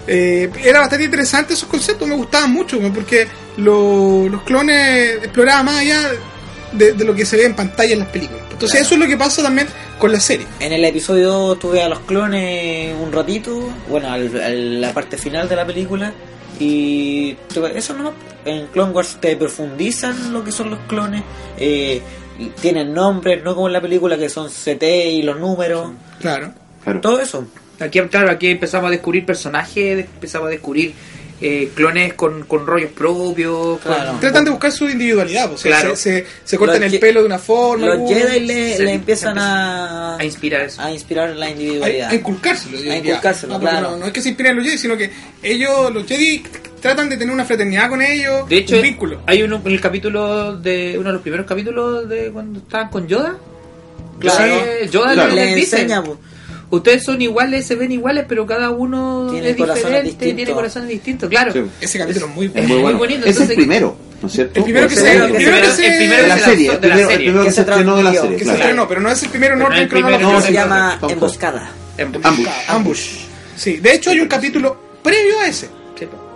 S3: Eh, era bastante interesante esos conceptos, me gustaban mucho porque lo- los clones exploraban más allá de, de lo que se ve en pantalla en las películas. Entonces
S5: Claro.
S3: eso es lo que pasa también con la serie.
S5: En el episodio 2 tuve a los clones un ratito, bueno, al, al- la parte final de la película. Y eso no, en Clone Wars te profundizan lo que son los clones. eh, y tienen nombres, no como en la película que son CT y los números.
S3: Claro.
S2: Claro.
S5: Todo eso.
S4: Aquí, claro, aquí empezamos a descubrir personajes, empezamos a descubrir eh, clones con, con rollos propios. con-.
S3: Tratan de buscar su individualidad, o sea,
S4: Claro.
S3: se, se, se cortan
S5: Los
S3: el pelo de una forma.
S5: Los
S3: algunos,
S5: Jedi le,
S4: se-
S5: le empiezan
S4: empieza
S5: a,
S4: a inspirar eso.
S5: a inspirar la individualidad.
S3: a inculcárselo.
S5: A inculcárselo,
S3: No, porque
S5: claro.
S3: No, no es que se inspiren los Jedi, sino que ellos, los Jedi, tratan de tener una fraternidad con ellos,
S4: De hecho,
S3: un vínculo.
S4: hay uno en el capítulo de uno de los primeros capítulos de cuando estaban con Yoda.
S5: Claro.
S4: Sí, Yoda
S2: Claro.
S4: les
S5: le
S4: dice,
S5: enseña, po.
S4: Ustedes son iguales, se ven iguales, pero cada uno
S5: Tiene
S4: es
S5: corazones
S4: diferente,
S5: distintos.
S4: tiene corazones distintos, claro.
S2: Sí.
S3: Ese capítulo es muy
S2: Es muy bueno.
S4: bonito,
S2: es el primero, ¿no es cierto?
S3: El primero que se- el primero que se-
S4: el primero
S2: de la
S4: que se
S2: serie, el primero,
S5: Que se
S2: estrenó de la serie,
S3: Que se estrenó, pero no es el primero en orden
S4: el primero,
S3: cronológico.
S2: no,
S5: se llama. Emboscada.
S2: Ambush.
S3: Ambush. Sí, de hecho hay un capítulo previo a ese.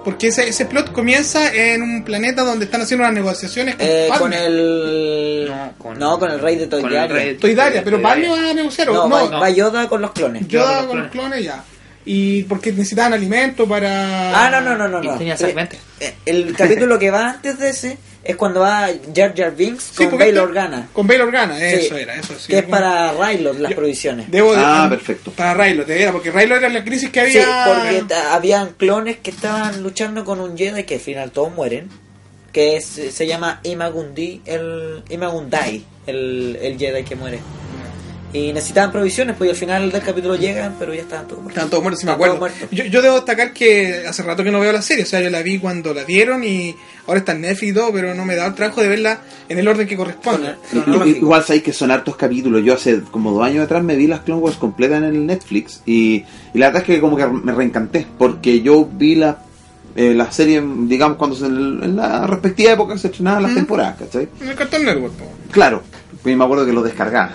S3: Porque ese, ese plot comienza en un planeta donde están haciendo unas negociaciones con,
S5: Eh, con el.
S4: No, con-
S5: no, con el rey de
S4: con el
S5: Toydaria.
S4: rey de-
S3: Toidaria, pero
S4: Toidaria.
S3: Padme va a negociar o
S5: No,
S3: no.
S5: va, va Yoda con los clones.
S3: Yoda
S4: Yoda con los
S3: los clones ya. Y porque necesitaban alimento para.
S5: Ah, no, no, no, no. No.
S4: tenía
S5: Eh, eh, El capítulo que va antes de ese es cuando va Jar Jar Binks
S3: Sí,
S5: con
S3: porque
S5: Bail Organa.
S3: Con Bail Organa, eso
S5: Sí.
S3: era, eso sí.
S5: que es para Rylot las
S3: Yo-
S5: provisiones.
S3: Debo de-
S2: Ah, perfecto.
S3: Para Raylo, era, porque Raylo era la crisis que
S5: Sí,
S3: había.
S5: porque ta- habían clones que estaban luchando con un Jedi que al final todos mueren. Que es- se llama Imagundi, el Imagundai, el, el Jedi que muere. Y necesitaban provisiones, pues y al final del capítulo llegan, pero ya estaban todos muertos.
S3: Estaban todos muertos, sí me acuerdo.
S5: muertos.
S3: Yo, yo debo destacar que hace rato que no veo la serie, o sea, yo la vi cuando la dieron y ahora está en Netflix y todo, pero no me da el trabajo de verla en el orden que corresponde.
S2: Igual sabéis que son hartos capítulos. Yo hace como dos años atrás me vi las Clone Wars completas en el Netflix y, y la verdad es que como que me reencanté porque yo vi la, eh, la serie, digamos, cuando se, en la respectiva época se estrenaban las
S3: Mm.
S2: temporadas, ¿cachai?
S3: En el Cartoon Network.
S2: Claro, pues me acuerdo que lo descargaba.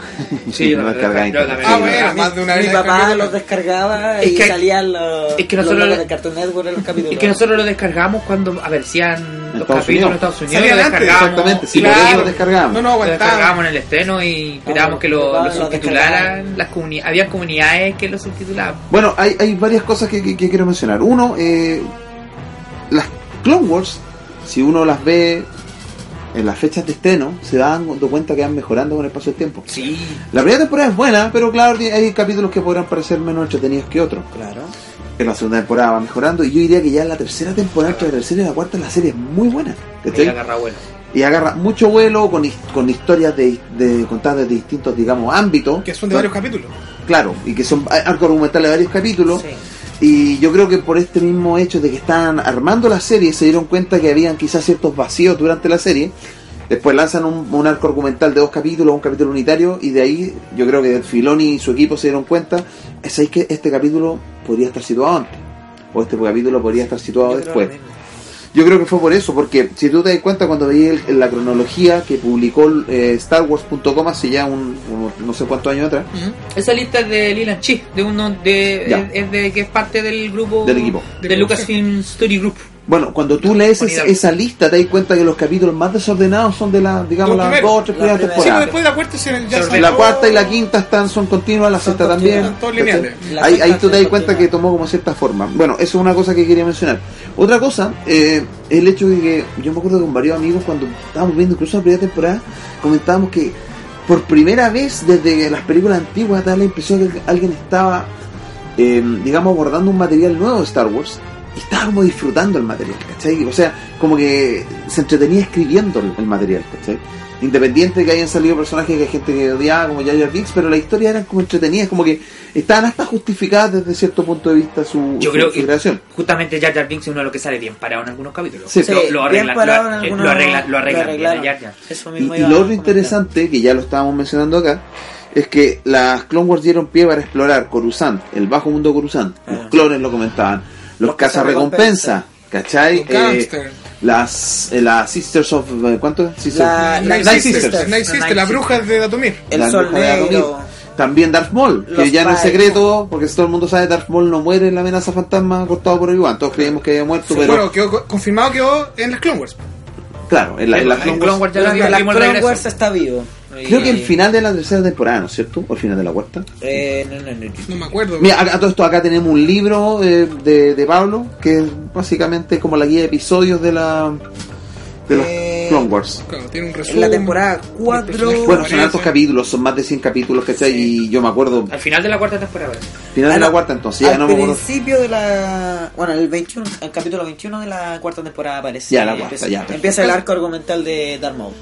S4: Sí,
S2: lo
S4: lo
S2: descargaba.
S4: yo también.
S3: Ah, bueno, más de una
S5: Mi
S3: vez.
S5: papá
S3: descargué-
S5: los descargaba
S4: Es
S5: y
S4: que-
S5: salían los,
S4: es que
S5: los
S4: nosotros
S5: logos
S4: lo-
S5: de Cartoon Network en los capítulos.
S4: Es que nosotros lo descargamos cuando aparecían los
S2: Estados
S4: capítulos
S2: Unidos.
S4: en Estados Unidos.
S3: Salían
S4: lo descargábamos,
S2: Exactamente, sí,
S3: Claro.
S2: por eso lo descargábamos.
S3: No, no,
S4: lo
S3: aguantaba.
S4: descargábamos en el estreno y esperábamos que lo,
S5: lo
S4: lo subtitularan. Las comuni había comunidades que lo subtitulaban.
S2: Bueno, hay, hay varias cosas que, que- que quiero mencionar. Uno, eh, las Clone Wars, si uno las ve en las fechas de estreno, se dan dando cuenta que van mejorando con el paso del tiempo.
S4: Sí.
S2: La primera temporada es buena, pero claro, hay capítulos que podrán parecer menos entretenidos que otros.
S5: Claro.
S2: En la segunda temporada va mejorando y yo diría que ya en la tercera temporada, entre la tercera y la cuarta, la serie es muy buena.
S4: Ahí agarra vuelo.
S2: Y agarra mucho vuelo con, con historias de, de contadas de distintos, digamos, ámbitos.
S3: Que son de varios capítulos.
S2: Claro, y que son arco argumentales de varios capítulos.
S5: Sí.
S2: Y yo creo que por este mismo hecho de que estaban armando la serie, se dieron cuenta que habían quizás ciertos vacíos durante la serie. Después lanzan un, un arco argumental de dos capítulos, un capítulo unitario, y de ahí yo creo que Filoni y su equipo se dieron cuenta, es ahí que este capítulo podría estar situado antes, o este capítulo podría estar situado después. Yo creo que fue por eso, porque si tú te das cuenta cuando veías el- la cronología que publicó eh, StarWars.com hace ya un, no sé cuántos años atrás,
S4: Esa lista es de Lilan Chi, de uno de, es, es de que es parte del grupo
S2: Del equipo.
S4: de Lucasfilm Study Group.
S2: Bueno, cuando tú lees esa,
S4: Unidad.
S2: esa lista te das cuenta que los capítulos más desordenados son de la, digamos,
S3: Los
S2: las
S3: primeros.
S2: dos o tres primeras.
S3: Sí,
S2: temporadas.
S3: después de la cuarta se, ya
S4: Se
S3: se-
S2: la cuarta y la quinta están son continuas, la
S5: Son
S2: sexta también. Ahí, tú te das cuenta que tomó como cierta forma. Bueno, eso es una cosa que quería mencionar. Otra cosa, eh, el hecho de que yo me acuerdo con varios amigos cuando estábamos viendo incluso la primera temporada, comentábamos que por primera vez desde las películas antiguas da la impresión de que alguien estaba, eh, digamos, abordando un material nuevo de Star Wars como disfrutando el material, ¿cachai? O sea, como que se entretenía escribiendo el, el material, ¿cachai? Independiente de que hayan salido personajes que hay gente que odiaba como Jar Binks, pero las historias eran como entretenidas, como que estaban hasta justificadas desde cierto punto de vista su,
S4: Yo
S2: su-
S4: creo
S2: su
S4: que
S2: creación.
S4: justamente Jar Binks es uno de los que sale bien parado en algunos capítulos.
S2: Sí.
S5: Sí,
S4: lo, lo
S5: bien
S4: arregla,
S5: parado
S4: lo,
S5: en algunos-
S4: lo arregla, lo bien.
S5: Eso
S2: Y,
S5: mismo
S2: y
S5: iba
S2: lo otro interesante, que ya lo estábamos mencionando acá, es que las Clone Wars dieron pie para explorar Coruscant, el bajo mundo Coruscant. Los
S5: Ah.
S2: clones lo comentaban, los, cazarrecompensa, ¿cachai? Eh, las, eh, las Sisters of... eh, ¿Cuánto? Sisters
S5: La-
S3: Night
S2: Night
S3: Sisters,
S2: Sisters.
S3: Night Sisters,
S4: Night
S3: las brujas de Datomir.
S5: El
S2: La
S5: sol
S2: bruja de Datomir.
S5: negro.
S2: También Darth Maul, que ya no es secreto, porque todo el mundo sabe Darth Maul no muere en la amenaza fantasma cortado por Obi-Wan. Todos creíamos que había muerto, pero
S3: Bueno, quedó co- confirmado quedó en las Clone Wars.
S2: Claro, en la, en la
S4: En
S2: Clone
S4: Clone
S2: Wars-
S4: Wars ya
S5: Pero
S4: lo
S5: que la
S4: vimos el
S5: Clone
S4: regreso.
S5: Wars está vivo.
S2: Creo que el final de la tercera temporada, ¿no es cierto? O el final de la cuarta.
S5: Eh, no, no, no.
S3: No me acuerdo.
S2: Mira, acá, todo esto, acá tenemos un libro eh, de, de Pablo, que es básicamente como la guía de episodios de la... De los,
S5: Eh,
S2: Clone Wars.
S3: Claro, tiene un
S5: En
S3: resumen.
S5: la temporada
S3: personaje
S5: 4.
S2: Bueno, son altos capítulos, son más de 100 capítulos, ¿cachai? Y yo me acuerdo,
S4: Al final de la cuarta temporada.
S2: final de la
S5: Al-
S2: cuarta entonces, ya
S5: al
S2: no me acuerdo.
S5: principio de la. Bueno, el 21, el capítulo 21 de la cuarta temporada aparece.
S2: Ya, la cuarta,
S5: empieza,
S2: ya, perfecto.
S5: empieza el arco argumental de Darth Maul.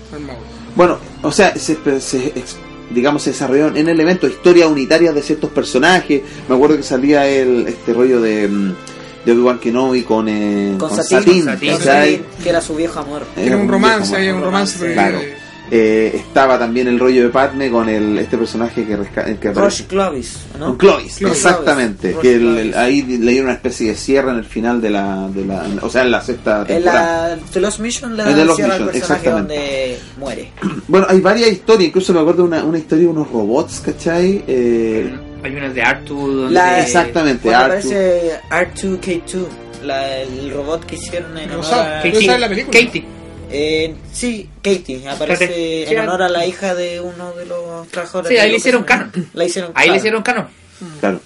S2: Bueno, o sea, se, se- ex- digamos, se desarrollaron en elementos, historias unitarias de ciertos personajes. Me acuerdo que salía el este rollo de, mm, de Obi-Wan Kenobi con, eh,
S5: Con,
S2: con
S5: Satín,
S2: Satín,
S4: Satín,
S5: con
S2: ¿cachai?
S5: Satín, que era su viejo amor.
S2: Era
S3: un
S2: un
S3: romance, hay un romance. porque-
S2: Claro. Eh, estaba también el rollo de Padme con el este personaje que, que
S5: Rush
S2: aparece-
S5: Clovis, ¿no?
S2: con Clovis,
S3: Clovis.
S2: exactamente.
S5: Clovis.
S2: Que el-
S5: Clovis.
S2: el- ahí le dieron una especie de cierre en el final de la, de la o sea, en la sexta
S5: En
S2: temporada.
S5: la The Lost Mission le
S2: En The
S5: dan
S2: Lost
S5: cierre al
S2: Mission,
S5: personaje
S2: exactamente.
S5: donde muere.
S2: Bueno, hay varias historias, incluso me acuerdo de una, una historia de unos robots, ¿cachai? Eh,
S4: Hay unas de Artu donde
S5: La-
S2: exactamente,
S5: Cuando
S2: Artu.
S5: aparece R2K2, la- el robot que hicieron en
S3: No
S5: honor
S3: sabe.
S5: a...
S3: Katie. La película.
S4: Katie.
S5: Eh, sí, Katie, aparece
S4: Espérate.
S5: en
S4: Sí,
S5: honor a la hija de uno de los trabajadores.
S4: Sí, ahí le hicieron canon.
S5: La hicieron
S4: Ahí
S5: claro.
S4: le hicieron canon.
S2: Claro.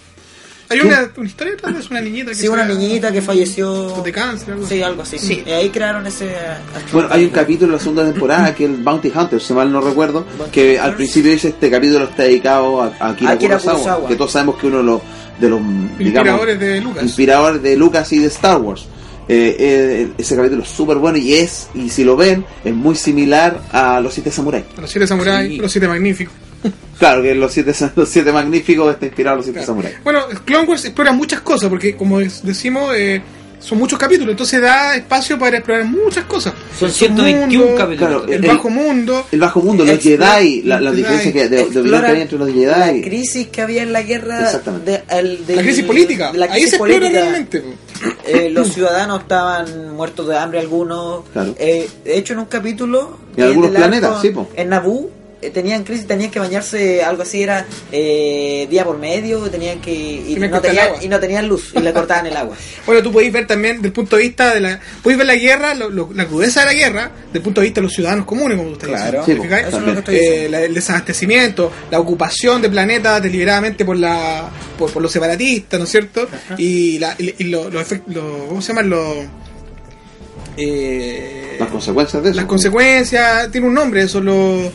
S3: Hay una, una historia tal vez, una niñita que
S5: Sí, una niñita que falleció.
S3: de cáncer, algo así.
S5: Sí, algo así.
S4: Sí.
S5: Y ahí crearon ese.
S2: Bueno, hay un capítulo de la segunda temporada que es el Bounty Hunter, si mal no recuerdo, que al principio dice este capítulo está dedicado a, a Akira,
S5: Akira
S2: Kurosawa,
S5: Kurosawa.
S2: que todos sabemos que uno de los, de los digamos,
S3: Inspiradores de Lucas.
S2: inspiradores de Lucas y de Star Wars. Eh, eh, ese capítulo es súper bueno y es, y si lo ven, es muy similar a Los Siete Samuráis.
S3: Los siete samuráis,
S4: Sí.
S3: los siete magníficos.
S2: Claro, que los siete, los siete magníficos está inspirado a Los Siete Samuráis.
S3: Bueno, Clone Wars explora muchas cosas, porque como decimos, eh, son muchos capítulos, entonces da espacio para explorar muchas cosas.
S4: Son
S3: El
S4: 121
S3: mundo,
S4: capítulos.
S2: Claro,
S3: El,
S2: El-
S3: bajo mundo.
S2: El bajo mundo, los
S5: Explora-
S2: Jedi, la, la diferencia que, de, de opinión que
S5: Explora
S2: había entre los
S5: La
S2: Jedi.
S5: crisis que había en la guerra.
S2: Exactamente.
S5: De, el- del-
S3: La crisis política.
S5: la
S3: Ahí
S5: crisis
S3: se explora
S5: política.
S3: realmente. po.
S5: Eh, los ciudadanos estaban muertos de hambre algunos.
S2: Claro.
S5: Eh, de hecho, en un capítulo.
S2: En algunos planetas,
S5: arco,
S2: sí, po.
S5: En Naboo. Tenían crisis, tenían que bañarse, algo así era eh, día por medio, tenían que y no, tenían,
S3: agua.
S5: y no tenían luz y le cortaban el agua.
S3: Bueno, tú podéis ver también del punto de vista de la. Podéis ver la guerra, lo- lo- la crudeza de la guerra, del punto de vista de los ciudadanos comunes, como usted
S5: Claro. Eso es lo que estoy
S3: Eh,
S5: diciendo.
S3: la- el desabastecimiento, la ocupación de planetas deliberadamente por la por, por los separatistas, ¿no es cierto? Y, la, y, y lo- los lo- ¿cómo se llaman los eh,
S2: Las consecuencias de eso.
S3: las consecuencias, tiene un nombre eso, los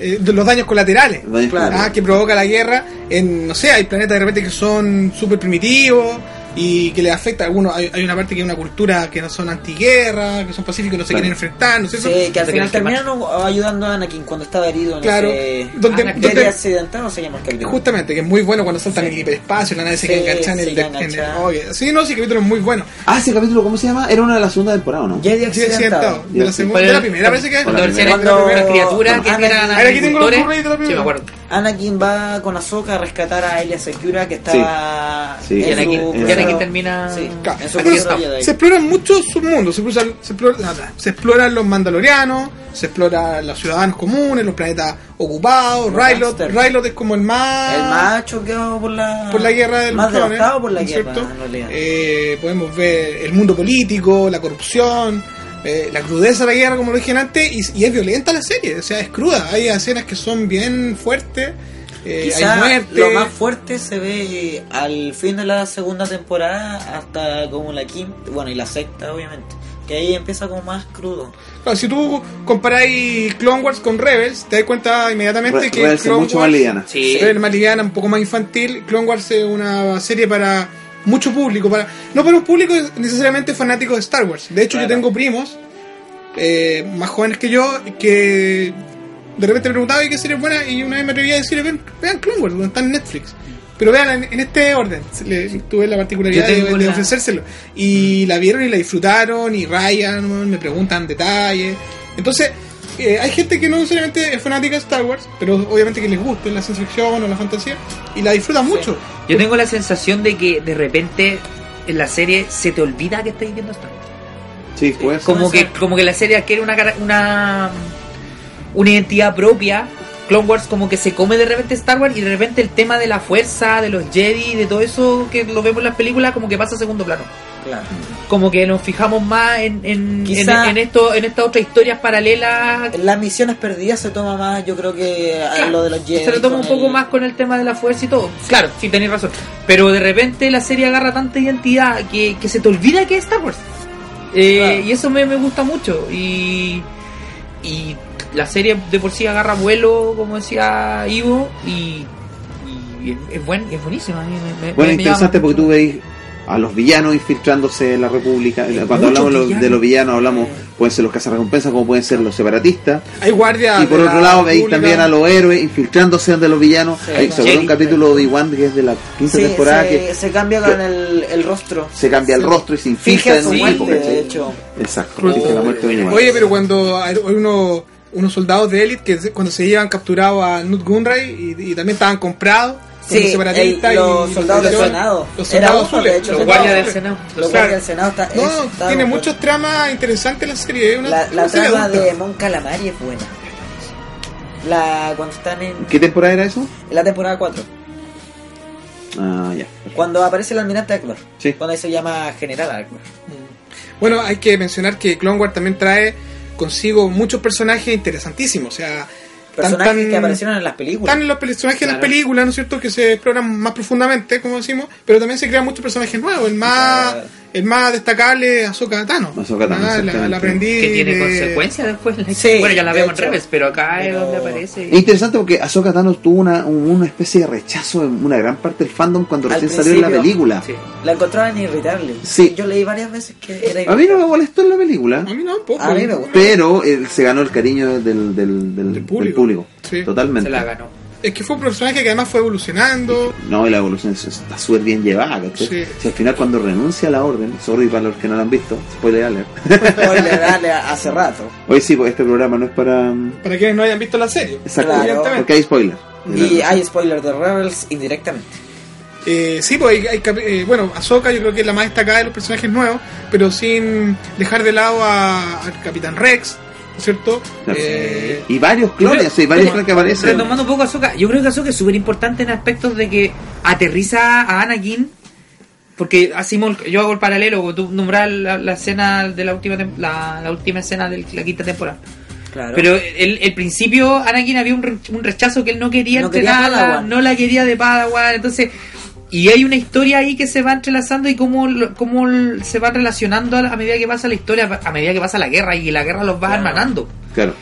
S3: eh, los daños colaterales
S2: Los daños
S5: Claro.
S3: ah,
S2: colaterales.
S3: que provoca la guerra en, no sé, hay planetas de repente que son súper primitivos y que les afecta a algunos, hay, hay una parte que es una cultura que no son antiguerra, que son pacíficos y no se
S2: Claro.
S3: quieren enfrentar, ¿no cierto?
S5: Sí, que al final terminaron ayudando a Anakin cuando estaba herido en
S3: Claro,
S5: ese...
S3: donde-
S5: Anakin
S3: donde-
S5: accidentado se llama el.
S3: Justamente, que es muy bueno cuando saltan en el hiperespacio, la nave se
S5: Sí,
S3: queda enganchada en el... en oye, sí, no, sí, capítulo es muy bueno.
S2: Ah, ese capítulo, ¿cómo se llama? Era una de la segunda temporada, ¿o ¿no?
S5: Jedi
S3: Sí,
S5: accidentado.
S3: De la,
S2: Sí.
S3: segunda, de la primera parece que es.
S4: Cuando
S2: la primera.
S4: una criatura que eran
S5: Ahora
S3: aquí tengo los de la
S4: Sí,
S3: primera.
S4: me acuerdo.
S5: Anakin va con Ahsoka a rescatar a Elia Secura que estaba
S2: Sí.
S4: Y
S5: en
S4: Anakin,
S5: su
S4: y
S5: crucero-
S4: Anakin termina.
S5: Sí, en su
S3: se, se exploran muchos submundos, se, exploran- se, explora- se exploran los mandalorianos, se exploran los ciudadanos comunes, los planetas ocupados,
S5: Los
S3: Rylot. Rylot es como el más...
S5: El más choqueado por la...
S3: por la guerra del
S5: Más devastado por la
S3: ¿no es
S5: guerra, en.
S3: Eh, podemos ver el mundo político, la corrupción, eh, la crudeza de la guerra, como lo dije antes, y, y es violenta la serie, o sea, es cruda. Hay escenas que son bien fuertes, eh,
S5: Quizá
S3: hay muerte.
S5: lo más fuerte se ve al fin de la segunda temporada hasta como la quinta, bueno, y la sexta obviamente, que ahí empieza como más crudo.
S3: Claro, si tú comparáis Clone Wars con Rebels, te das cuenta inmediatamente
S2: Re-
S3: que
S2: Rebels es
S3: Clone
S2: mucho
S3: Wars-
S2: más liviana.
S4: Sí.
S3: Rebels es más liviana, un poco más infantil. Clone Wars es una serie para mucho público, para no para un público necesariamente fanático de Star Wars. De hecho, yo tengo primos eh, más jóvenes que yo que de repente me preguntaba "¿Y qué serie es buena y una vez me atreví a decirle vean, vean Clone Wars, donde está en Netflix. Pero vean en, en este orden, le- tuve la particularidad de,
S4: tengo
S3: de
S4: la-
S3: ofrecérselo. Y la vieron y la disfrutaron, y Ryan, me preguntan detalles. Entonces, eh, hay gente que no necesariamente es fanática de Star Wars, pero obviamente que les gusta la ciencia ficción o la fantasía, y la disfrutan mucho.
S4: Yo tengo la sensación de que de repente en la serie se te olvida que estás viendo Star Wars.
S2: Sí, pues.
S4: Como que, como que la serie adquiere una, una, una identidad propia. Clone Wars como que se come de repente Star Wars y de repente el tema de la fuerza, de los Jedi, de todo eso que lo vemos en las películas como que pasa a segundo plano.
S5: Claro.
S4: Como que nos fijamos más en, en,
S5: Quizá-
S4: en, en esto, en estas otras historias paralelas.
S5: Las misiones perdidas se toma más, yo creo que a
S4: Claro,
S5: lo de los Jedi.
S4: se lo toma un poco
S5: el-
S4: más con el tema de la fuerza y todo. Claro, sí, tenéis razón. Pero de repente la serie agarra tanta identidad que, que se te olvida que es Star Wars. Eh,
S5: Claro.
S4: Y eso me, me gusta mucho. Y, y la serie de por sí agarra vuelo, como decía Ivo, y, y es, buen, es buenísima. me- me-
S2: Bueno,
S4: me
S2: interesante
S4: llama
S2: porque
S4: mucho.
S2: tú veis a los villanos infiltrándose en la República.
S4: Hay
S2: Cuando hablamos
S4: villanos.
S2: de los villanos, hablamos, pueden ser los cazarrecompensas, como pueden ser los separatistas.
S3: Hay guardias.
S2: y por otro
S3: la
S2: lado, veis también a los héroes infiltrándose de los villanos.
S5: Sí,
S2: Hay sobre un capítulo de Obi-Wan que es de la quinta
S5: Sí,
S2: temporada
S5: se,
S2: que
S5: se cambia con el, el rostro.
S2: se cambia el rostro y se infiltra en un
S5: muerte,
S2: tipo,
S5: de hecho.
S2: Exacto, la muerte de.
S3: Oye, pero cuando hay hay unos, unos soldados de élite que cuando se llevan capturados a Nut Gunray y, y también estaban comprados
S5: Sí,
S3: los separatistas
S5: el- los
S3: y
S5: soldados del Senado.
S3: Los soldados
S5: uno, de
S3: azules.
S5: hecho,
S4: Los guardias del Senado.
S5: Los guardias del Senado está,
S3: No,
S5: es- está
S3: tiene muchos tramas interesantes la serie. Una,
S5: La, la
S3: una
S5: trama de Mon Calamari es buena. La, cuando están en,
S2: ¿Qué temporada era eso?
S5: en la temporada 4.
S2: Ah, ya.
S5: Cuando aparece el almirante Akbar.
S2: Sí.
S5: Cuando ahí se llama General Akbar.
S3: Bueno, hay que mencionar que Clone Wars también trae consigo muchos personajes interesantísimos. O sea,
S5: Personajes
S3: tan-
S5: que aparecieron en las películas.
S3: Están en los personajes de las
S4: Claro.
S3: películas, ¿no es cierto? Que se exploran más profundamente, como decimos, pero también se crean muchos personajes nuevos. El más,
S5: Claro.
S3: El más destacable es Ahsoka Tano. Ah, la, la aprendiz.
S4: que tiene
S3: de-
S4: consecuencias después.
S5: Sí,
S4: bueno, ya la vemos en revés, pero acá es
S5: Pero-
S4: donde aparece.
S2: Es interesante porque Ahsoka Tano tuvo una, un- una especie de rechazo en una gran parte del fandom cuando
S5: Al
S2: recién salió en la película.
S4: Sí.
S5: La encontraban irritable.
S2: Sí.
S5: Yo leí varias veces que era
S2: A mí no me
S5: irritable.
S2: molestó en la película,
S3: A mí no, poco.
S5: A mí me gusta.
S2: pero él se ganó el cariño del, del, del,
S3: Del
S2: del
S3: público.
S2: público.
S3: Sí.
S2: Totalmente.
S4: Se la ganó.
S3: Es que fue un personaje que además fue evolucionando.
S2: No, y la evolución es- está súper bien llevada, ¿cachai?
S3: Sí.
S2: Si al final cuando renuncia a la orden, sorry para los que no la han visto, spoiler alert.
S5: Spoiler, dale, hace rato.
S2: Hoy sí, pues este programa no es para...
S3: Para quienes no hayan visto la serie.
S2: Exacto,
S5: Claro.
S2: porque hay spoiler.
S5: Y hay spoiler de Rebels indirectamente.
S3: Eh, sí, pues hay, eh, bueno, Ahsoka yo creo que es la más destacada de los personajes nuevos, pero sin dejar de lado a- al Capitán Rex, ¿no es cierto?
S2: Claro.
S3: Eh,
S2: Y varios clones, sí, varios clones que aparecen.
S4: Retomando un poco a Ahsoka, yo creo que Ahsoka es súper importante en aspectos de que aterriza a Anakin. Porque hacemos, yo hago el paralelo, tú nombras la, la escena de la última la, la última escena de la quinta temporada.
S5: Claro.
S4: Pero el, el principio, Anakin había un, re- un rechazo que él no quería
S5: No quería
S4: entrenarla,
S5: Padawan.
S4: no la quería de Padawan, entonces... Y hay una historia ahí que se va entrelazando y cómo, lo- cómo se va relacionando a, medida que pasa la historia, a medida que pasa la guerra y la guerra los va
S5: Claro.
S4: hermanando.
S2: Claro.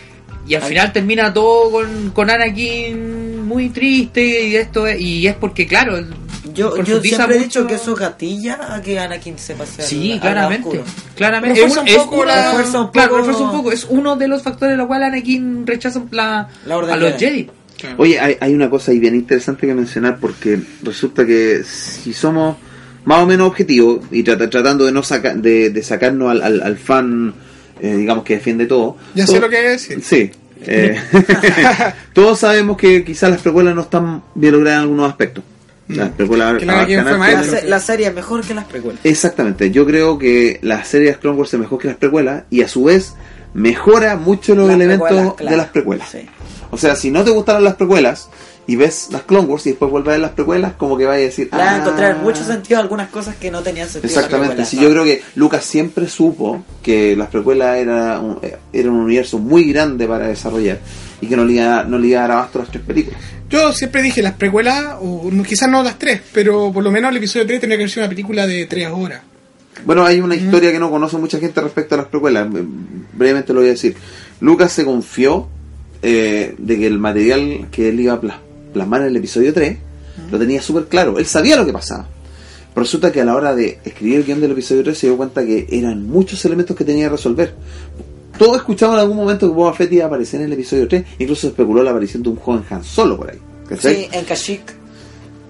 S4: Y al final termina todo con, con Anakin muy triste y esto es- y es porque claro,
S5: yo, yo siempre he
S4: mucho-
S5: dicho que eso gatilla a que Anakin se pase al-
S4: Sí,
S5: al
S4: claramente. Claramente. Es
S3: un poco
S5: un
S4: un. Es uno de los factores de los cuales Anakin rechaza la,
S5: La orden
S4: a los
S5: Jedi.
S2: Oye, hay, hay una cosa ahí bien interesante que mencionar porque resulta que si somos más o menos objetivos y trata- tratando de no saca, de, de sacarnos al, al, al fan, eh, digamos que defiende todo.
S3: ya
S2: todo-
S3: sé lo que es.
S2: Sí. eh, todos sabemos que quizás las precuelas no están bien logradas en algunos aspectos. Las precuelas
S3: la.
S5: La,
S3: maestro.
S5: se- la serie es mejor que las precuelas.
S2: Exactamente, yo creo que la serie de Clone Wars es mejor que las precuelas y a su vez mejora mucho los
S5: Las
S2: elementos
S5: claro.
S2: de las precuelas.
S5: Sí.
S2: O sea, si no te gustaron las precuelas y ves las Clone Wars y después vuelves a ver las precuelas, como que vas a decir.
S5: Vas a
S2: "Ah".
S5: encontrar mucho sentido a algunas cosas que no tenían sentido.
S2: Exactamente, sí, yo creo que Lucas siempre supo que las precuelas era un, era un universo muy grande para desarrollar y que no le iba, no le iba a dar abasto a las tres películas.
S3: Yo siempre dije las precuelas, o no- quizás no las tres, pero por lo menos el episodio 3 tenía que ser una película de tres horas.
S2: Bueno, hay una historia que no conoce mucha gente respecto a las precuelas. Eh, Brevemente lo voy a decir. Lucas se confió eh, de que el material que él iba a plas- plasmar en el episodio 3 lo tenía súper claro. Él sabía lo que pasaba. Pero resulta que a la hora de escribir el guion del episodio 3 se dio cuenta que eran muchos elementos que tenía que resolver. Todos escuchaban en algún momento que Boba Fett iba a aparecer en el episodio 3. Incluso se especuló la aparición de un joven Han Solo por ahí. ¿cachai?
S5: Sí, en Kashyyyk.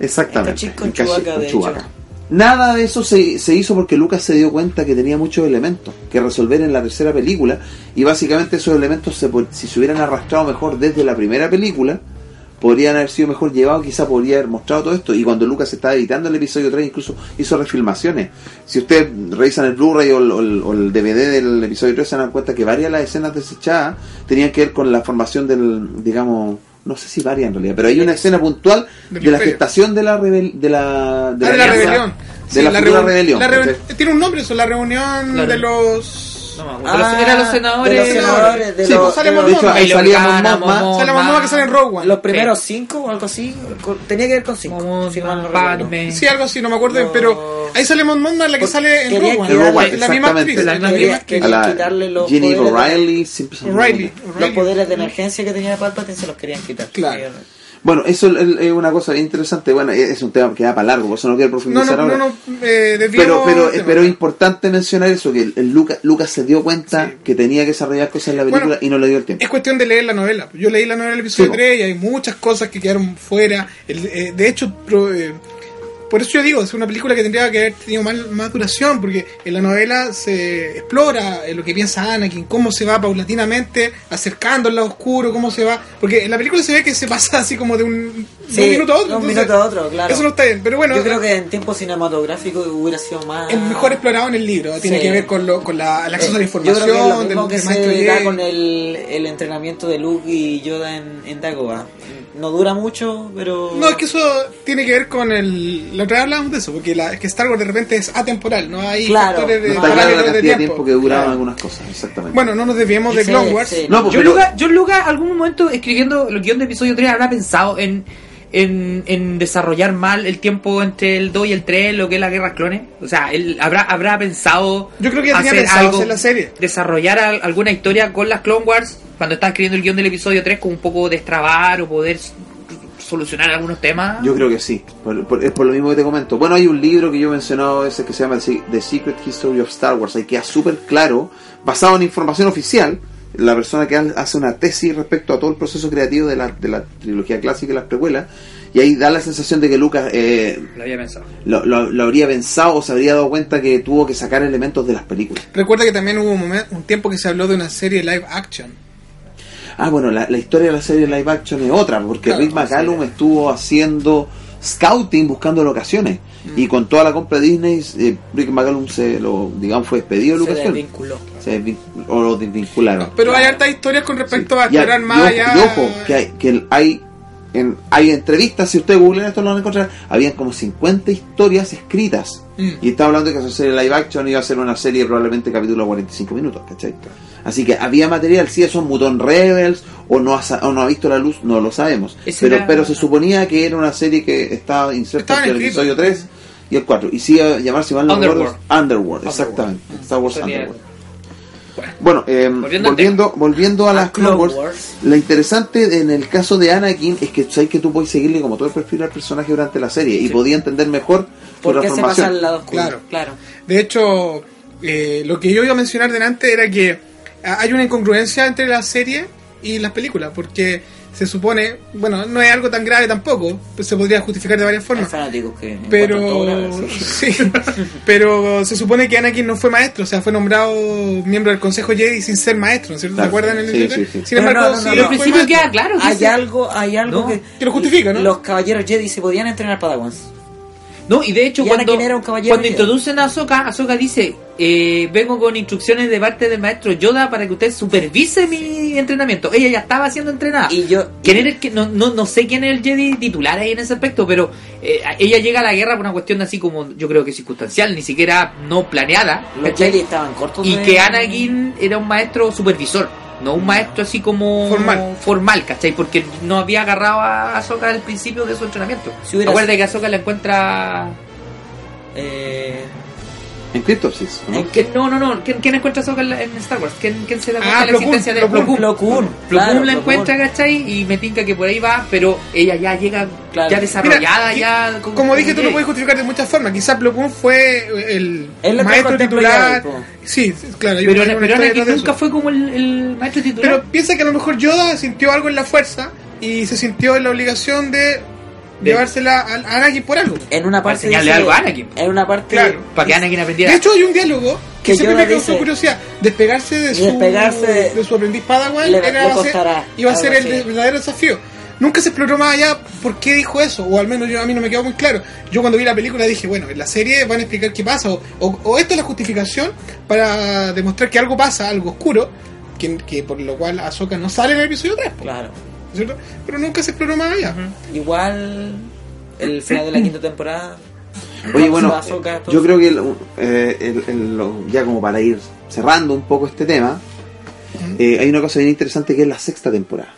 S2: Exactamente.
S5: En Kashyyyk con
S2: en Kashyyyk
S5: Chewbacca,
S2: con Chewbacca. Nada de eso se, se hizo porque Lucas se dio cuenta que tenía muchos elementos que resolver en la tercera película y básicamente esos elementos se, si se hubieran arrastrado mejor desde la primera película podrían haber sido mejor llevados, quizá podría haber mostrado todo esto y cuando Lucas estaba editando el episodio 3 incluso hizo refilmaciones. Si ustedes revisan el Blu-ray o o el DVD del episodio 3 se dan cuenta que varias de las escenas desechadas tenían que ver con la formación del, digamos, no sé si varias en realidad, pero hay una escena puntual de la gestación de la rebel- de la
S3: Ah, de la
S2: alianza,
S3: rebelión.
S2: de
S3: Sí,
S2: la, rebelión
S3: la. Tiene un nombre eso, la reunión
S4: Claro.
S3: de los...
S4: No me acuerdo. Los- eran los senadores.
S5: De los senadores, de
S2: Sí,
S5: los,
S3: pues sale
S2: hecho, ahí
S4: Bailo
S2: salía
S4: Organa,
S2: Mon Mothma.
S4: Momo-
S3: Sale mamá que sale en Rogue One.
S5: los primeros cinco o algo así. Tenía que ver con cinco.
S4: Como
S5: si no.
S4: Padme.
S3: Sí, algo así, no me acuerdo,
S5: No.
S3: pero ahí sale Mon Mothma, la que sale en Rogue One. la misma actriz,
S4: La misma
S3: actriz.
S5: Querían quitarle los
S2: Ginny O'Reilly.
S5: Los poderes de emergencia que tenía Palpatine se los querían quitar.
S3: Claro.
S2: Bueno, eso es una cosa interesante. Bueno, es un tema que da para largo, por eso no quiero profundizar
S3: no,
S2: ahora.
S3: no, eh,
S2: pero pero pero es importante mencionar eso que el, el Lucas se dio cuenta
S3: Sí.
S2: que tenía que desarrollar cosas en la película
S3: Bueno,
S2: y no le dio el tiempo
S3: Es cuestión de leer la novela. Yo leí la novela del episodio
S2: Sí, po.
S3: 3 y hay muchas cosas que quedaron fuera. El- eh, de hecho, pro- eh, por eso yo digo, es una película que tendría que haber tenido más, más duración, porque en la novela se explora eh, lo que piensa Anakin, cómo se va paulatinamente acercando al lado oscuro, cómo se va. Porque en la película se ve que se pasa así como de un, de
S5: Sí,
S3: un minuto a otro.
S5: de un
S3: entonces,
S5: minuto a otro, claro.
S3: Eso no está bien, pero bueno.
S5: Yo creo que en tiempo cinematográfico hubiera sido más.
S3: es mejor explorado en el libro. Tiene
S5: Sí.
S3: que ver con, lo, con la, el acceso a la
S5: Eh, Yo creo
S3: información,
S5: que es lo
S3: del,
S5: mismo que
S3: del
S5: se
S3: maestro
S5: da con el, el entrenamiento de Luke y Yoda en, en Dagobah. No dura mucho, pero.
S3: No, es que eso tiene que ver con el. La otra vez hablábamos de eso, porque la, es que Star Wars de repente es atemporal, no hay
S5: Claro,
S3: factores de
S2: no está claro la
S3: de
S2: cantidad de
S3: tiempo.
S2: tiempo que duraban
S5: Claro.
S2: algunas cosas exactamente
S3: Bueno, no nos desviemos de
S5: Sí,
S3: Clone Wars.
S5: sí.
S2: no pues,
S4: John
S2: pero-
S4: Lucas, John Lucas algún momento escribiendo el guion de episodio 3 habrá pensado en, en, en desarrollar mal el tiempo entre el 2 y el 3, lo que es la guerra clones. O sea, él habrá, habrá pensado
S3: Yo creo que ya tenía
S4: hacer
S3: pensado
S4: algo,
S3: hacer la serie.
S4: desarrollar al- alguna historia con las Clone Wars cuando estaba escribiendo el guion del episodio 3 como un poco destrabar o poder solucionar algunos temas.
S2: Yo creo que sí, por, por- es por lo mismo que te comento. Bueno, hay un libro que yo he mencionado, ese que se llama The Secret History of Star Wars, ahí queda súper claro, basado en información oficial, la persona que ha- hace una tesis respecto a todo el proceso creativo de la, de la trilogía clásica y las precuelas, y ahí da la sensación de que Lucas eh,
S4: Lo había pensado.
S2: lo, lo- lo habría pensado o se habría dado cuenta que tuvo que sacar elementos de las películas.
S3: Recuerda que también hubo un, momen- un tiempo que se habló de una serie live action.
S2: Ah, bueno, la, la historia de la serie live action es otra, porque
S3: Claro,
S2: Rick McCallum estuvo haciendo scouting buscando locaciones. Y con toda la compra de Disney, eh, Rick McCallum se lo, digamos, fue despedido de
S5: se desvinculó.
S2: Se o lo desvincularon.
S3: Pero hay hartas historias con respecto
S2: Sí.
S3: a
S2: y
S3: más
S2: ojo-
S3: allá.
S2: y ojo, que hay, que hay, en, hay entrevistas, si ustedes googlean esto lo van a encontrar, habían como 50 historias escritas.
S3: Mm.
S2: Y estaba hablando de que esa serie live action iba a ser una serie probablemente capítulo de 45 minutos, ¿cachai? Así que había material, si eso es Muton Rebels o no, ha, sa- o no ha visto la luz, no lo sabemos. Pero,
S4: era-
S2: pero se suponía que era una serie que estaba inserta entre el episodio 3 y el 4. Y sí iba a llamarse, si mal no
S4: Underworld.
S2: Underworld, exactamente. Star Wars
S4: Sería-
S2: Underworld. Bueno, eh,
S4: Volviendo
S2: volviendo, a las
S5: Clone
S2: Wars,
S5: Wars.
S2: lo interesante en el caso de Anakin es que sabes que tú puedes seguirle como todo el perfil al personaje durante la serie y podía entender mejor
S5: ¿Por qué se pasa al lado oscuro?
S3: Claro.
S5: claro.
S3: De hecho, eh, lo que yo iba a mencionar delante era que ah, hay una incongruencia entre la serie y las películas, porque se supone, bueno, no es algo tan grave tampoco, pues se podría justificar de varias
S5: Hay
S3: formas.
S5: fanáticos que.
S3: Pero
S5: grave, sí.
S3: sí, pero se supone que Anakin no fue maestro, o sea, fue nombrado miembro del Consejo Jedi sin ser maestro, ¿no es cierto? ¿Se acuerdan en el
S2: Sí,
S3: libro?
S2: sí, sí.
S3: Sin embargo,
S5: no, no,
S3: sí
S5: no,
S4: Pero al principio queda claro. que
S5: Hay
S4: se-
S5: algo, hay algo
S4: No.
S5: que.
S3: Que lo justifica, ¿no?
S5: Los caballeros Jedi se podían entrenar Padawans.
S4: No, y de hecho,
S5: Y
S4: cuando,
S5: era un
S4: cuando introducen a Ahsoka, Ahsoka dice: eh, Vengo con instrucciones de parte del maestro Yoda para que usted supervise mi entrenamiento. Ella ya estaba siendo entrenada.
S5: Y yo.
S4: ¿Quién era el que, no, no, no sé quién es el Jedi titular ahí en ese aspecto, pero eh, ella llega a la guerra por una cuestión así como, yo creo que circunstancial, ni siquiera no planeada.
S5: Los. Jedi estaban cortos.
S4: Y
S5: de-
S4: que Anakin era un maestro supervisor, no un maestro así como
S3: Formal.
S4: formal, ¿cachai? Porque no había agarrado a Ahsoka al principio de su entrenamiento.
S5: Si
S4: Acuérdate que Ahsoka la encuentra...
S5: Eh,
S2: En Cryptopsis, ¿no?
S5: en
S4: ¿Quién- no, no, no. ¿Quién, quién encuentra a Ahsoka en, la- en Star Wars? ¿Quién, quién se da cuenta
S3: Ah,
S4: de la existencia de
S3: Plo
S4: Plo
S3: Koon.
S4: Koon?
S5: Plo Koon,
S4: Plo
S5: claro,
S4: la encuentra. ¿cachai? Y me tinca que por ahí va, pero ella ya llega
S5: Claro.
S4: ya desarrollada,
S3: Mira,
S4: ya...
S3: como dije, tú lo puedes justificar de muchas formas. Quizás Plo Koon fue el maestro titular. Sí, claro.
S4: Pero, pero Anakin nunca
S3: eso.
S4: fue como el, el maestro titular.
S3: Pero piensa que a lo mejor Yoda sintió algo en la fuerza y se sintió en la obligación de,
S4: De-
S3: llevársela a, a Anakin por algo.
S5: En una parte.
S4: enseñarle
S5: dice-
S4: algo a Anakin.
S5: En una parte.
S3: Claro.
S4: para que Anakin aprendiera...
S3: De hecho, hay un diálogo que,
S5: Que
S3: siempre me causó
S5: dice-
S3: curiosidad. Despegarse de su,
S5: Despegarse de-
S3: de su aprendiz Padawan
S5: le-
S3: era-
S5: le
S3: iba a ser-
S5: costará,
S3: iba a ser
S5: algo
S3: el
S5: así.
S3: verdadero desafío. Nunca se exploró más allá por qué dijo eso, o al menos yo, a mí no me quedó muy claro. Yo cuando vi la película dije, bueno, en la serie van a explicar qué pasa, o, o, o esto es la justificación para demostrar que algo pasa, algo oscuro, que, que por lo cual Ahsoka no sale en el episodio 3, po,
S5: Claro.
S3: ¿Cierto? Pero nunca se exploró más allá.
S5: Igual. El final de la quinta temporada.
S2: Oye, bueno, yo creo que el- eh, el- el- lo- ya como para ir cerrando un poco este tema, eh, hay una cosa bien interesante que es la sexta temporada.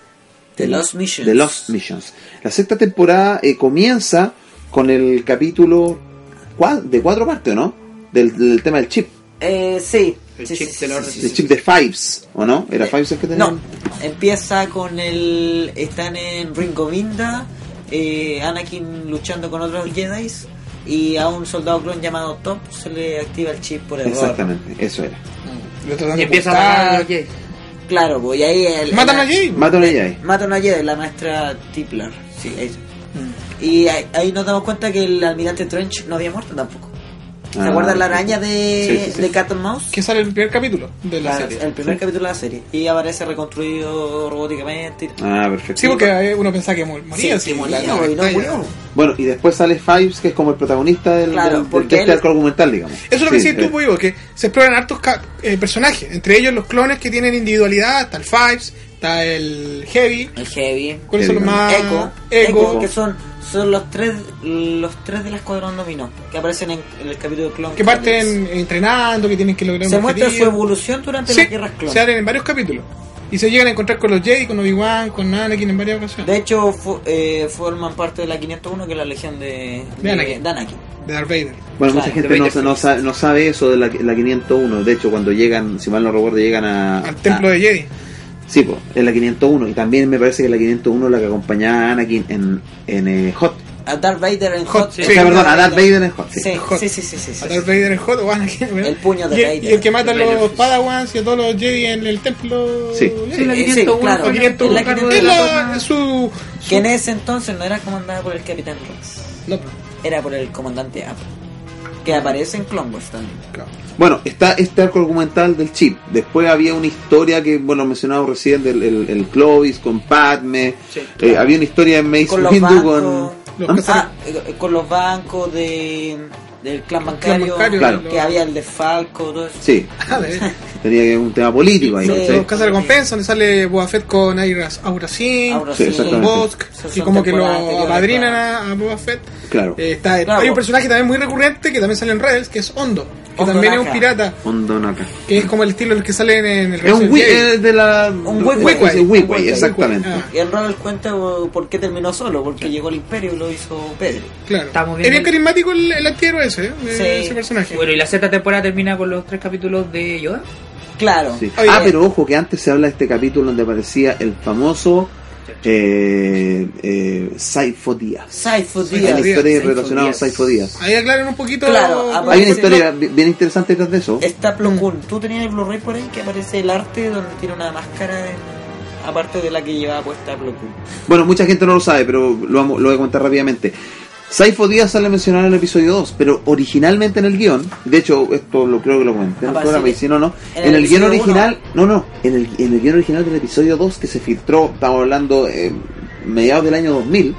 S5: The Lost Missions.
S2: The Lost Missions. La sexta temporada eh, comienza con el capítulo cua- de cuatro partes, ¿o ¿no? Del, del tema del chip.
S5: Eh, sí.
S4: El
S5: Sí,
S4: chip
S5: sí,
S4: orden.
S2: El de Fives, ¿o no? ¿Era Fives el que tenía?
S5: No, empieza con el. Están en Ringovinda, eh, Anakin luchando con otros Jedi y a un soldado clon llamado Top se le activa el chip por error.
S2: Exactamente, eso era.
S3: Tratan
S4: Y empieza a matar Jedi.
S5: Claro, pues y ahí. El,
S3: Matan
S5: la-
S3: a
S2: ella ahí.
S5: Matan a Jedi, la maestra Tiplar. Sí, ahí. Y ahí, ahí nos damos cuenta que el almirante Trench no había muerto tampoco. ¿Se
S2: Ah,
S5: acuerdan la araña de,
S2: Sí, sí, sí.
S5: de Cat and Mouse?
S3: Que sale el primer capítulo de la serie.
S5: el primer
S2: Sí.
S5: capítulo de la serie. Y aparece reconstruido robóticamente. y-
S2: Ah, perfecto.
S3: Sí, porque eh, uno pensaba que mor- moría.
S5: Sí,
S3: sí,
S5: moría, no, y no murió.
S2: Bueno, y después sale Fives, que es como el protagonista del,
S5: Claro,
S2: del- del- este arco argumental, digamos.
S3: Eso es lo que
S2: Sí,
S3: decís tú,
S2: eh,
S3: Puigo, que se exploran hartos ca- eh, personajes. Entre ellos los clones que tienen individualidad. Está el Fives, está el Heavy.
S5: El Heavy.
S3: ¿Cuáles son los más?
S5: Echo,
S3: Echo.
S5: Echo, que son, son los tres los tres del escuadrón dominó que aparecen en, en el capítulo de Clone
S3: Que parten entrenando, que tienen que lograr
S5: se
S3: un
S5: muestra su evolución durante
S3: Sí,
S5: las guerras clon
S3: se abren en varios capítulos. Y se llegan a encontrar con los Jedi, con Obi-Wan, con Anakin en varias ocasiones.
S5: de hecho fu- eh, forman parte de la 501 que es la legión de,
S3: De Anakin.
S5: de Anakin.
S3: De Darth Vader.
S2: Bueno,
S5: Claro,
S2: mucha gente
S4: de
S2: no, no, sabe, no sabe eso de la, la 501. De hecho, cuando llegan, si mal no recuerdo, llegan a.
S3: Al templo
S2: a-
S3: de Jedi.
S2: Sí, pues, es la 501. Y también me parece que la 501 es la que acompañaba a Anakin en, en eh, Hot.
S5: A Darth Vader en
S3: Hot,
S5: Hot.
S3: sí.
S2: o sea, perdón, a Darth Vader en Hot. Sí.
S5: Sí,
S3: Hot.
S5: sí, sí, sí, sí, sí,
S3: A. Darth Vader en Hot o Anakin. ¿verdad?
S5: El puño de
S3: y,
S5: Vader.
S3: y el que mata a los Padawans y a todos los Jedi en el templo.
S2: Sí.
S4: Sí, la
S5: Eh, sí,
S4: 501
S5: claro.
S3: La 501,
S5: la
S4: cargo de
S3: Es
S4: la
S3: la-
S4: cosa-
S3: es su, su-
S5: Que en ese entonces no era comandada por el Capitán Ross,
S3: No,
S5: era por el comandante Apple. Que aparece en Clone Wars también.
S3: claro.
S2: Bueno, está este arco argumental del chip. Después había una historia que, bueno, mencionado recién del el, el Clovis con Padme.
S4: Sí,
S2: Eh, había una historia en Mace
S5: Con los
S2: Windu
S5: bancos.
S2: con.
S3: Los
S2: ¿Ah?
S5: Ah, eh, con los bancos de, del clan bancario,
S3: bancario,
S2: Claro.
S5: que había el de Falco, todo eso.
S2: Sí,
S3: Ah,
S2: tenía que un tema político ahí.
S5: Sí.
S3: Casas de Recompensa, donde sale Boba Fett con Aura Aura Singh,
S5: Ahora
S2: Sí,
S5: sí,
S3: Bosk, y como que lo apadrinan a, a Boba Fett.
S2: Claro.
S3: Eh, está,
S5: Claro.
S3: hay un personaje también muy recurrente que también sale en Rebels, que es Hondo, que también es un pirata,
S2: Hondo Naka.
S3: que es como el estilo del que sale en, en el
S2: Es un
S3: del
S2: wi-
S3: Jedi.
S2: es de la.
S5: Un Wickway.
S2: exactamente.
S3: Ah,
S5: Y el Rebel cuenta por qué terminó solo, porque llegó el Imperio y lo hizo Pedro.
S3: claro. Bien
S4: viendo-
S3: carismático el, el antihéroe ese, ¿eh?
S5: Sí.
S3: ese personaje.
S4: Bueno, y la sexta temporada termina con los tres capítulos de Yoda.
S5: Claro.
S2: Sí. Ah, pero ojo que antes se habla de este capítulo donde aparecía el famoso eh, eh, Saifo Díaz.
S5: Saifo
S2: Hay
S5: Díaz.
S2: una historia
S4: Saifo
S2: relacionada a. Saifo Díaz.
S3: Ahí aclaran un poquito.
S5: Claro,
S2: Hay una historia bi- bien interesante detrás de eso.
S5: Está Plo Koon. Tú tenías el Blu-ray por ahí que aparece el arte donde tiene una máscara en- aparte de la que llevaba puesta Plo Koon.
S2: Bueno, mucha gente no lo sabe, pero lo, vamos- lo voy a contar rápidamente. Saifo Díaz sale mencionado en el episodio 2, pero originalmente en el guion, de hecho, esto lo creo que lo comenté en el y si no, no.
S5: en
S2: En,
S5: el
S2: el,
S5: guion
S2: original, no, no, en el, en el guion original del episodio 2 que se filtró, estamos hablando eh, mediados del año 2000,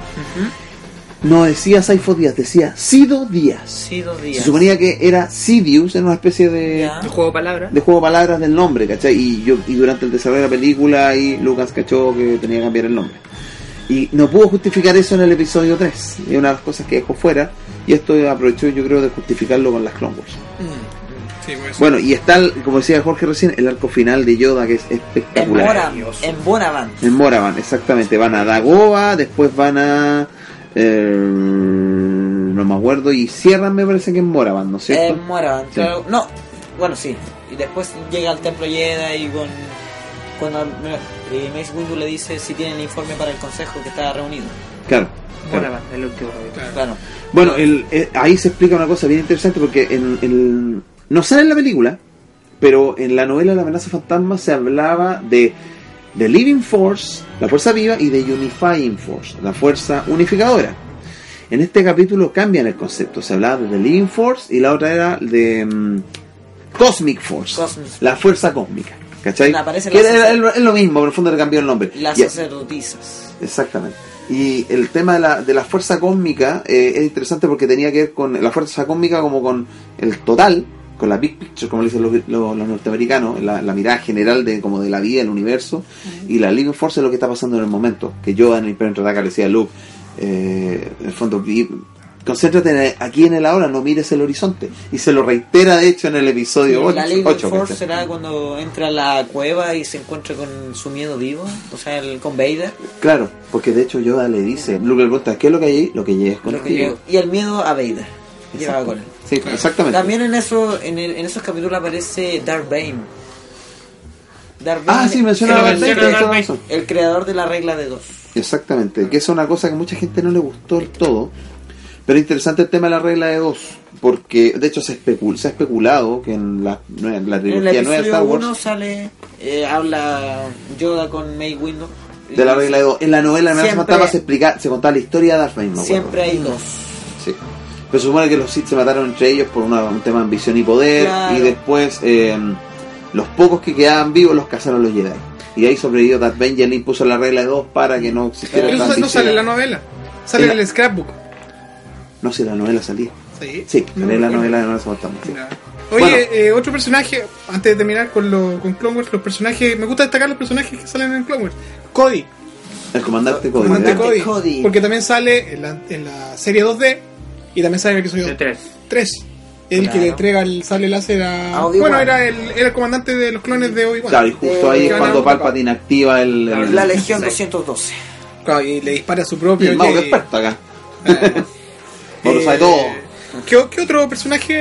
S2: no decía Saifo Díaz, decía Sido Díaz.
S5: Sí, dos
S2: Se suponía que era Sidious, era una especie de.
S4: El juego de palabras.
S2: de juego de palabras del nombre, ¿cachai? Y, yo, y durante el desarrollo de la película, y Lucas cachó que tenía que cambiar el nombre. Y no pudo justificar eso en el episodio 3. Es una de las cosas que dejó fuera. Y esto aprovechó, yo creo, de justificarlo con las Clone Wars.
S3: Sí, pues.
S2: Bueno, y está, el- como decía Jorge recién, el arco final de Yoda, que es
S5: En,
S2: espectacular.
S5: En Bonavant.
S2: En Moravan, exactamente. Van a Dagoba, después van a. eh, no me acuerdo. Y cierran, me parece que en Moravan, ¿no es cierto?
S5: En.
S2: Sí.
S5: claro. No, bueno, sí. Y después llega al templo Jedi y con. Cuando eh, Mace Windu le dice si tienen el informe para el consejo que estaba reunido.
S2: Claro. claro.
S4: Bueno, va, el último capítulo.
S5: Claro.
S2: Bueno, el- eh, ahí se explica una cosa bien interesante porque en, el- no sale en la película, pero en la novela La amenaza fantasma se hablaba de de Living Force, la fuerza viva, y de Unifying Force, la fuerza unificadora. En este capítulo cambian el concepto, se hablaba de The Living Force y la otra era de mm, Cosmic Force,
S5: Cosmic.
S2: la fuerza cósmica. ¿Cachai?
S5: Aparece
S2: Que
S5: la
S2: era-
S5: sacer-
S2: es lo- mismo, pero en el fondo le cambió el nombre.
S5: Las
S2: Y-
S5: sacerdotisas.
S2: Exactamente. Y el tema de la, de la fuerza cósmica eh, es interesante porque tenía que ver con la fuerza cósmica como con el total, con la big picture, como le dicen los, los- los norteamericanos, la, la mirada general de como de la vida, el universo, y la living force es lo que está pasando en el momento. Que yo en el Imperio Contraataca le decía a Luke, eh, en el fondo concéntrate en el- aquí en el ahora, no mires el horizonte. Y se lo reitera, de hecho, en el episodio 8.
S5: La Ley of Force será cuando entra a la cueva y se encuentra con su miedo vivo, o sea, el, con Vader.
S2: Claro, porque de hecho Yoda le dice, Luke le pregunta, ¿qué es lo que hay? Lo que llegues contigo.
S5: y el miedo a Vader. Con él.
S2: Sí, exactamente.
S5: También en eso, en, el- en esos capítulos aparece Darth Bane. Darth Bane,
S2: Ah, sí, menciona a Darth
S5: el creador de la regla de dos.
S2: Exactamente, que es una cosa que mucha gente no le gustó del todo. Pero es interesante el tema de la regla de dos, porque de hecho se, especul se ha especulado que en la, en la
S5: En el
S2: trilogía nueva de Star Wars
S5: 1 sale, eh, habla Yoda con May Windu.
S2: de la regla de dos. En la novela no se
S5: Siempre-
S2: contaba, se, explica, se contaba la historia de Darth Vader.
S5: Siempre hay dos.
S2: Sí. Pero se supone que los Sith se mataron entre ellos por una- un tema de ambición y poder.
S5: Claro.
S2: Y después eh, los pocos que quedaban vivos los cazaron los Jedi. Y ahí sobrevivió Darth Vader y él impuso la regla de dos para que no existiera
S3: Pero eso no sale en la novela. Sale en el scrapbook.
S2: No, si la novela salía.
S3: Sí.
S2: Sí, salía la novela de no se matamos. sí.
S3: Oye,
S2: Bueno.
S3: eh, otro personaje, antes de terminar con, lo, con Clone Wars, los personajes, me gusta destacar los personajes que salen en Clone Wars. Cody,
S2: El comandante Cody.
S3: comandante. Cody,
S5: Cody.
S3: porque también sale en la, en la serie 2D y también sale en el episodio
S4: De tres.
S3: 3. El que le entrega el sable láser a...
S5: A Obi-Wan.
S3: bueno, era el, era el comandante de los clones de Obi-Wan.
S2: Claro, y justo ahí
S5: Eh,
S2: es cuando. Palpatine activa el. el-
S5: La Legión
S4: Sí.
S5: 212.
S3: Claro, y le dispara a su
S2: y
S3: propio...
S2: el mago
S3: Jedi.
S2: experto acá.
S3: Ah.
S2: Por lo sabe todo.
S3: ¿qué, qué otro personaje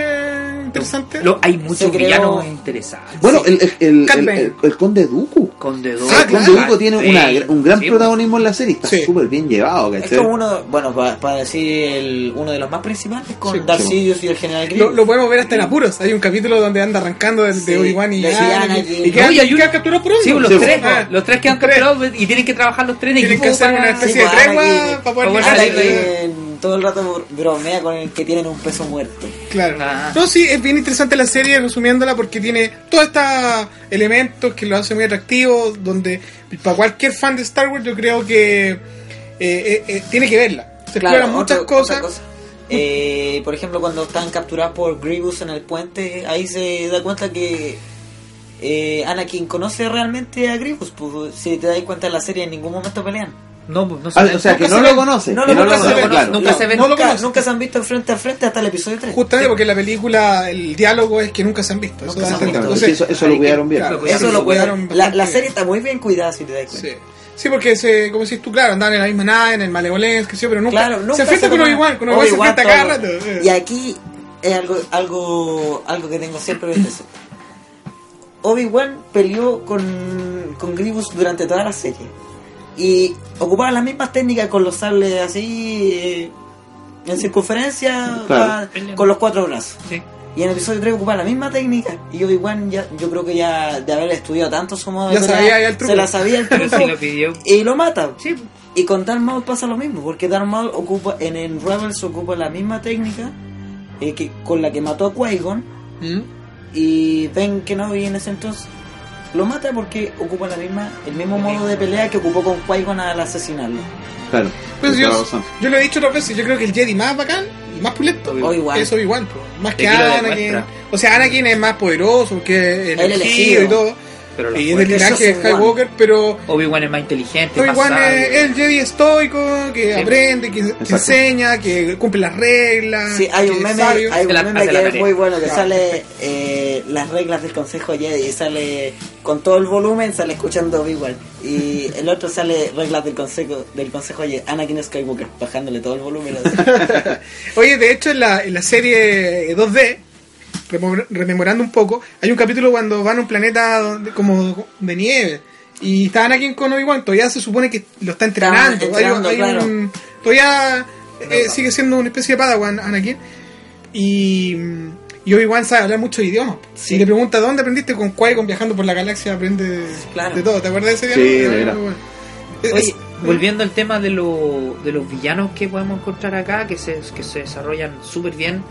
S3: interesante?
S4: Lo- hay muchos villanos interesantes.
S2: Bueno, el, el, el, el,
S3: Bane.
S2: el- el conde Dooku.
S4: Conde Dooku.
S3: Ah,
S2: el conde. Dooku tiene
S4: Sí,
S2: una, un gran
S4: sí,
S2: protagonismo en la serie. Está
S3: Sí.
S2: súper bien llevado,
S5: Es como uno, bueno, para decir el, uno de los más principales con
S3: Sí.
S5: Darth
S2: Sí.
S5: Sidious y el General
S3: Lo,
S5: Grievous.
S3: lo podemos ver hasta en apuros. Hay un capítulo donde anda arrancando de, de
S5: Sí,
S3: Obi-Wan y y
S4: No, y hay un-
S3: quedan capturados por uno.
S4: Sí, los
S2: Sí,
S4: tres,
S3: ah,
S4: los tres que han capturado y tienen que trabajar los tres en
S3: Tienen que hacer una especie
S5: Sí,
S3: de
S5: pues,
S3: tregua para poder
S5: Todo el rato bromea con el que tienen un peso muerto.
S3: Claro.
S4: Ah.
S3: No, sí, es bien interesante la serie, resumiéndola, porque tiene todos estos elementos que lo hacen muy atractivo, donde para cualquier fan de Star Wars yo creo que eh, eh, eh, tiene que verla. Se
S5: Claro,
S3: exploran muchas cosas.
S5: cosa. Eh, por ejemplo, cuando están capturados por Grievous en el puente, ahí se da cuenta que eh, Anakin conoce realmente a Grievous. Pues, si te das cuenta en la serie, en ningún momento pelean.
S4: No, no se
S2: Ah, o sea, que
S3: Nunca
S2: no
S3: se
S2: lo conoce.
S5: No,
S2: que
S5: no,
S2: no lo
S5: nunca se
S2: conoce,
S5: ven,
S2: claro.
S4: nunca se ven.
S3: No lo
S5: nunca,
S3: conoce.
S5: nunca se han visto frente a frente hasta el episodio 3.
S3: Justamente porque en la película el diálogo es que nunca se han visto. Eso,
S5: Nunca
S3: da
S5: se
S3: a
S5: han
S3: entender.
S5: visto.
S2: Exactamente.
S3: Entonces,
S2: Sí, eso, eso lo cuidaron bien.
S3: claro,
S5: Eso lo cuidaron. La, la serie está muy bien cuidada, si te das cuenta.
S3: Sí. Sí, porque se, como decís tú, claro, andaban en la misma nave, en el Malevolence, que sí, pero nunca,
S5: Claro, nunca
S3: se enfrenta con Obi-Wan, con Obi-Wan se enfrenta cada rato.
S5: Y aquí es algo, algo, algo que tengo siempre presente. Obi-Wan peleó con, con Grievous durante toda la serie. Y ocupaba las mismas técnicas con los sables así, eh, en circunferencia,
S2: Claro.
S5: pa- con los cuatro brazos.
S4: Sí.
S5: Y en el episodio 3 ocupaba la misma técnica. Y Obi-Wan, ya, yo creo que ya de haber estudiado tanto su modo de
S3: Ya
S5: pelea,
S3: sabía el truco.
S5: se la sabía el
S4: Pero
S5: truco.
S4: sí lo pidió.
S5: y lo mata.
S4: Sí,
S5: Y con Darth Maul pasa lo mismo, porque Darth Maul ocupa, en el Rebels ocupa la misma técnica eh, que, con la que mató a Qui-Gon
S3: ¿Mm?
S5: y Ben Kenobi en ese entonces lo mata porque ocupa la misma, el mismo modo de pelea que ocupó con Qui-Gon al asesinarlo.
S2: Claro.
S3: Pues yo, yo lo he dicho otras veces, yo creo que el Jedi más bacán y más pulento
S5: Obi-Wan.
S3: es Obi-Wan, más que Anakin. O sea, Anakin es más poderoso que el,
S5: El
S3: elegido
S5: elegido.
S3: y todo.
S4: Pero
S3: Y es
S4: fuerza-
S3: linaje de. Skywalker, pero
S4: Obi-Wan es más inteligente, más
S3: Obi-Wan es el Jedi estoico, que
S4: Sí.
S3: aprende, que, enseña, que cumple las reglas.
S5: Sí, hay un meme, hay un
S4: la-
S5: meme que
S4: la
S5: es muy bueno, que
S3: Claro.
S5: sale eh, las reglas del Consejo Jedi y sale con todo el volumen, sale escuchando Obi-Wan. Y el otro sale reglas del Consejo, del consejo Jedi, Anakin Skywalker, bajándole todo el volumen.
S3: Oye, de hecho, en la, en la serie 2D, remo- rememorando un poco, hay un capítulo cuando van a un planeta donde- como de nieve. Y está Anakin con Obi-Wan, todavía se supone que lo está entrenando. Hay-
S5: entrenando,
S3: hay
S5: claro.
S3: un- todavía eh, sigue siendo una especie de Padawan Anakin. Y, y Obi-Wan sabe hablar muchos idiomas.
S5: Sí.
S3: Y le pregunta, ¿dónde aprendiste con Qui-Gon viajando por la galaxia? Aprende
S5: Claro.
S3: de todo. ¿Te acuerdas de ese
S2: Sí,
S4: Oye, volviendo al tema de, lo- de los villanos que podemos encontrar acá, que se, que se desarrollan súper bien.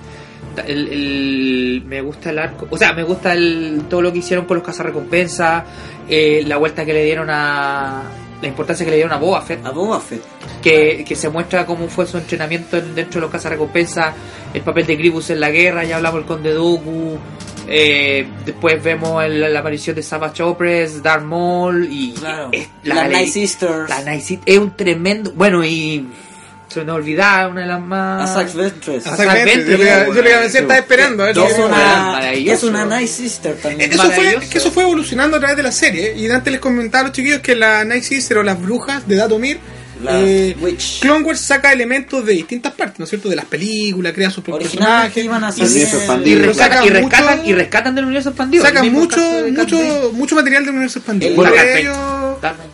S4: El, el- me gusta el arco, o sea, me gusta el, todo lo que hicieron con los cazarrecompensas, eh, la vuelta que le dieron a. la importancia que le dieron a Boba Fett,
S5: A Boba Fett.
S4: que, que se muestra cómo fue su entrenamiento en- dentro de los cazarrecompensas, el papel de Grievous en la guerra, ya hablamos del Conde Dooku, eh, después vemos el- la aparición de Savage Opress, Darth Maul y
S5: Claro.
S4: es-
S5: La Night Sisters.
S4: la Night City es un tremendo. Bueno, y Se me olvidaba, una de las más.
S5: A Sax Ventress.
S3: Yo le iba- yo le iba a decir, estaba esperando. a ver
S5: Que
S3: si-
S5: es una, es una Night Sister también.
S3: Eso fue, que eso fue evolucionando a través de la serie. Y antes les comentaba a los chiquillos que la Night Sister o las brujas de Datomir, eh,
S5: Witch.
S3: Clone Wars saca elementos de distintas partes, ¿no es cierto? De las películas, crea sus propios personajes.
S5: iban a
S3: y
S4: rescatan, y, rescatan,
S3: mucho-
S4: y rescatan del universo expandido.
S3: sacan mucho, mucho, mucho material del universo expandido.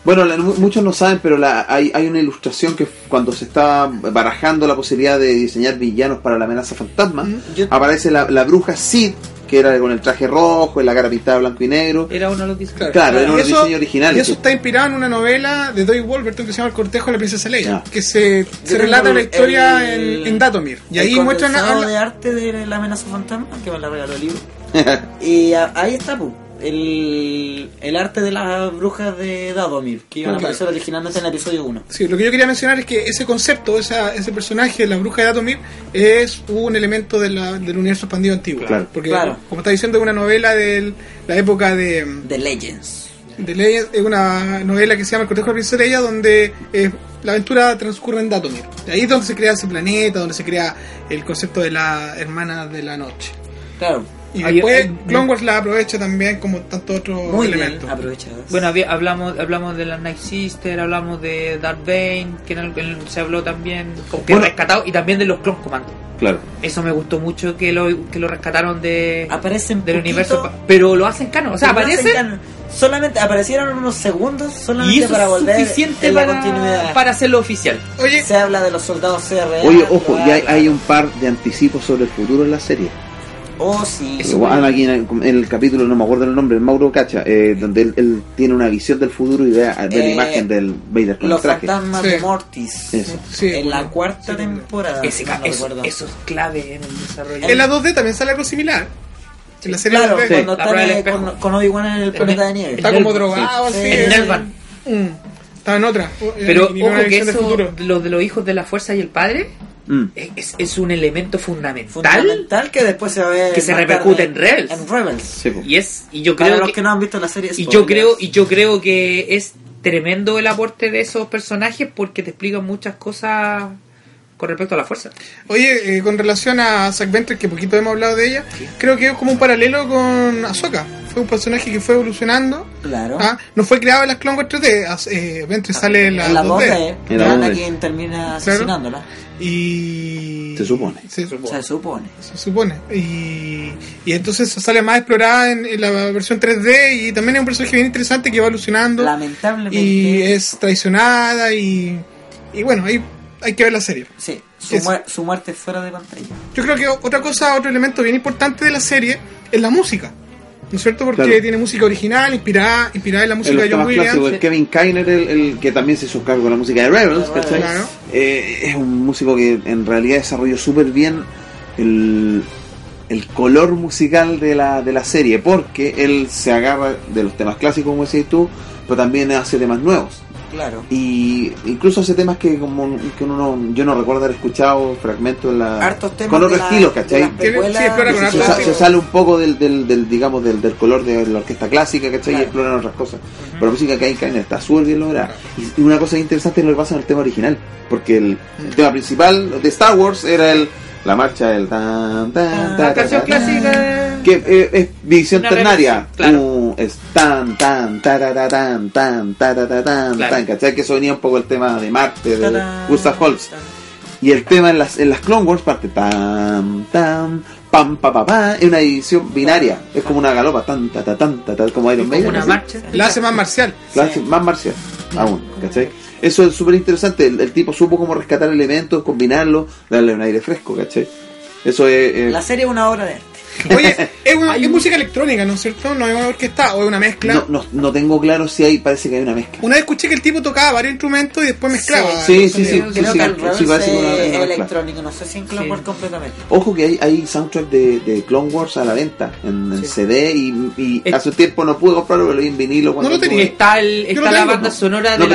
S2: Bueno, la- muchos no saben, pero la, hay, hay una ilustración que cuando se está barajando la posibilidad de diseñar villanos para la amenaza fantasma, aparece la, la bruja Sid, que era con el traje rojo y la cara pintada blanco y negro.
S4: Era uno de los diseños.
S2: Claro, era
S3: Y
S2: un
S3: eso-
S2: diseño original.
S3: Y eso está inspirado en una novela de Doyle Wolverton que se llama El cortejo de la princesa Leia, que se, relata la
S5: el-
S3: historia
S5: el-
S3: en, en Datomir. Y
S5: el
S3: ahí muestran a-
S5: de arte de la amenaza fantasma que me la regaló el libro. y ahí está, pu, el, el arte de las brujas de Dadomir, que iban a aparecer originalmente en el episodio 1.
S3: Sí, lo que yo quería mencionar es que ese concepto, esa, ese personaje, la bruja de Datomir, es un elemento de la- del universo expandido antiguo.
S2: Claro.
S3: Porque,
S5: Claro.
S3: como está diciendo, es una novela de la época de,
S5: The Legends.
S3: de Leia, es una novela que se llama El cortejo de la princesa Leia, donde eh, la aventura transcurre en Datomir. De ahí es donde se crea ese planeta, donde se crea el concepto de la hermana de la noche.
S5: Claro,
S3: Y después
S4: hay-
S3: Clone Wars la aprovecha también como tantos otros
S5: muy
S3: elementos.
S5: bien.
S4: Bueno, había- hablamos, hablamos de la Night Sister, hablamos de Darth Bane, que en el- en- se habló también, como que
S2: Bueno.
S4: rescatado, y también de los Clone Commando.
S2: Claro.
S4: Eso me gustó mucho que lo, que lo rescataron de,
S5: Aparecen
S4: del
S5: poquito,
S4: universo, pero lo hacen canon, o sea,
S5: pero no
S4: aparece
S5: hacen canon. Solamente aparecieron unos segundos solamente
S4: y eso
S5: para volver
S4: suficiente
S5: en la
S4: para,
S5: continuidad.
S4: para hacerlo oficial.
S3: Oye,
S5: Se habla de los soldados CRA.
S2: Oye, ojo, ya hay, hay un par de anticipos sobre el futuro en la serie.
S5: Oh, sí.
S4: Eso
S2: Igual aquí en el, en el capítulo, no me acuerdo el nombre, el Mauro Cacha, eh, donde él, él tiene una visión del futuro y ve, ve la
S5: Eh,
S2: imagen del Vader con el
S5: Los
S2: traje.
S5: fantasmas
S3: Sí.
S5: de Mortis.
S2: Eso.
S3: sí,
S5: en la cuarta
S3: sí,
S5: temporada.
S4: Ese,
S5: no
S4: eso, es clave en el desarrollo.
S3: En la 2D también sale algo similar. En la serie
S5: Claro,
S3: 2D.
S5: cuando están eh, con, con Obi-Wan en el planeta de nieve.
S3: Está como
S4: el-
S3: drogado
S5: sí,
S3: así.
S5: en.
S4: Nelvan.
S3: Mm. Estaba en otra.
S4: Pero
S3: Y
S4: ojo que eso, lo de los hijos de la fuerza y el padre,
S2: Mm.
S4: es, es un elemento fundamental.
S5: Fundamental que después se va a ver
S4: Que se repercute en Rebels.
S5: En Rebels.
S2: Sí, po.
S4: Y es, y yo
S5: Para
S4: creo
S5: los
S4: que,
S5: que no han visto la serie.
S4: y yo creo, y yo creo que es tremendo el aporte de esos personajes porque te explican muchas cosas con respecto a la fuerza.
S3: Oye, eh, con relación a Zack Ventress, que poquito hemos hablado de ella, creo que es como un paralelo con Ahsoka. Fue un personaje que fue evolucionando.
S5: Claro.
S3: Ah, no fue creado en las Clone Wars 3D. As- Eh, Ventress sale en la,
S5: en la
S3: 2D.
S5: 2D,
S2: En la
S5: ya
S2: 2D.
S5: quien termina asesinándola.
S3: Y.
S2: Se supone.
S3: Se,
S5: Se supone.
S3: se supone. Y, y entonces sale más explorada en, en la versión 3D. Y también es un personaje bien interesante que va evolucionando.
S5: Lamentablemente.
S3: y es traicionada. Y, y bueno, ahí hay que ver la serie.
S5: Sí, su,
S3: Es-
S5: muer- su muerte fuera de pantalla.
S3: Yo creo que otra cosa, otro elemento bien importante de la serie es la música. ¿No es cierto? Porque
S2: Claro.
S3: tiene música original, inspirada, inspirada en la
S2: En
S3: música
S2: los
S3: de John Williams.
S2: el Kevin Kiner, el, el que también se hizo cargo de la música de Rebels. ¿cachai?
S3: Claro.
S2: Eh, es un músico que en realidad desarrolló súper bien el, el color musical de la, de la serie, porque él se agarra de los temas clásicos, como decías tú, pero también hace temas nuevos.
S5: Claro.
S2: Y incluso hace temas que como que uno no, yo no recuerdo haber escuchado fragmentos en la,
S5: Hartos temas
S2: con otro
S5: de la-
S2: estilo,
S5: de
S2: ¿cachai? se, sale un poco del, del, del, digamos del, del color de la orquesta clásica ¿cachai? y
S5: Claro.
S2: exploran otras cosas pero la música que hay en está súper bien lograda y, y una cosa interesante es lo que pasa en el tema original porque el, el tema principal de Star Wars era el la marcha del tan tan
S4: La
S2: ta, ta,
S4: canción
S2: ta, ta,
S4: clásica.
S2: que eh, es visión
S4: Una
S2: ternaria
S4: claro.
S2: Uh, es tan tan tarara, tan tan tarara, tan
S4: Claro.
S2: tan ¿cachai? que eso venía un poco el tema de Marte de Gustav Holst y el tema en las, en las Clone Wars parte tam, tam, pam, pa, pa, pa, es una edición binaria. Es como una galopa, tan, ta, ta, tan, ta, ta, como Iron
S4: Como
S2: Maiden.
S4: una marcha.
S3: La hace más marcial.
S2: La hace más marcial, aún, ¿cachai? Eso es súper interesante. El, el tipo supo cómo rescatar elementos, combinarlos, darle un aire fresco, ¿cachai? Eso es. eh,
S5: La serie es una obra de arte.
S3: Oye, es, una-
S4: Hay
S3: es
S4: un-
S3: música electrónica, ¿no es cierto? No es una orquesta o es una mezcla.
S2: no, no, no tengo claro si hay, parece que hay una mezcla.
S3: Una vez escuché que el tipo tocaba varios instrumentos y después mezclaba.
S2: Sí, sí, sí,
S5: Creo
S2: sí,
S5: que el
S2: sí,
S5: es electrónico, no sé si en Clone
S4: Sí.
S5: Wars completamente.
S2: Ojo que hay, hay soundtrack de, de Clone Wars a la venta en, en
S4: Sí.
S2: CD y, y
S4: Es-
S2: hace un tiempo no pude comprarlo, pero lo vi en vinilo. cuando
S3: No lo tenía.
S4: Está, el, está la
S3: tengo,
S4: banda sonora
S2: No,
S4: de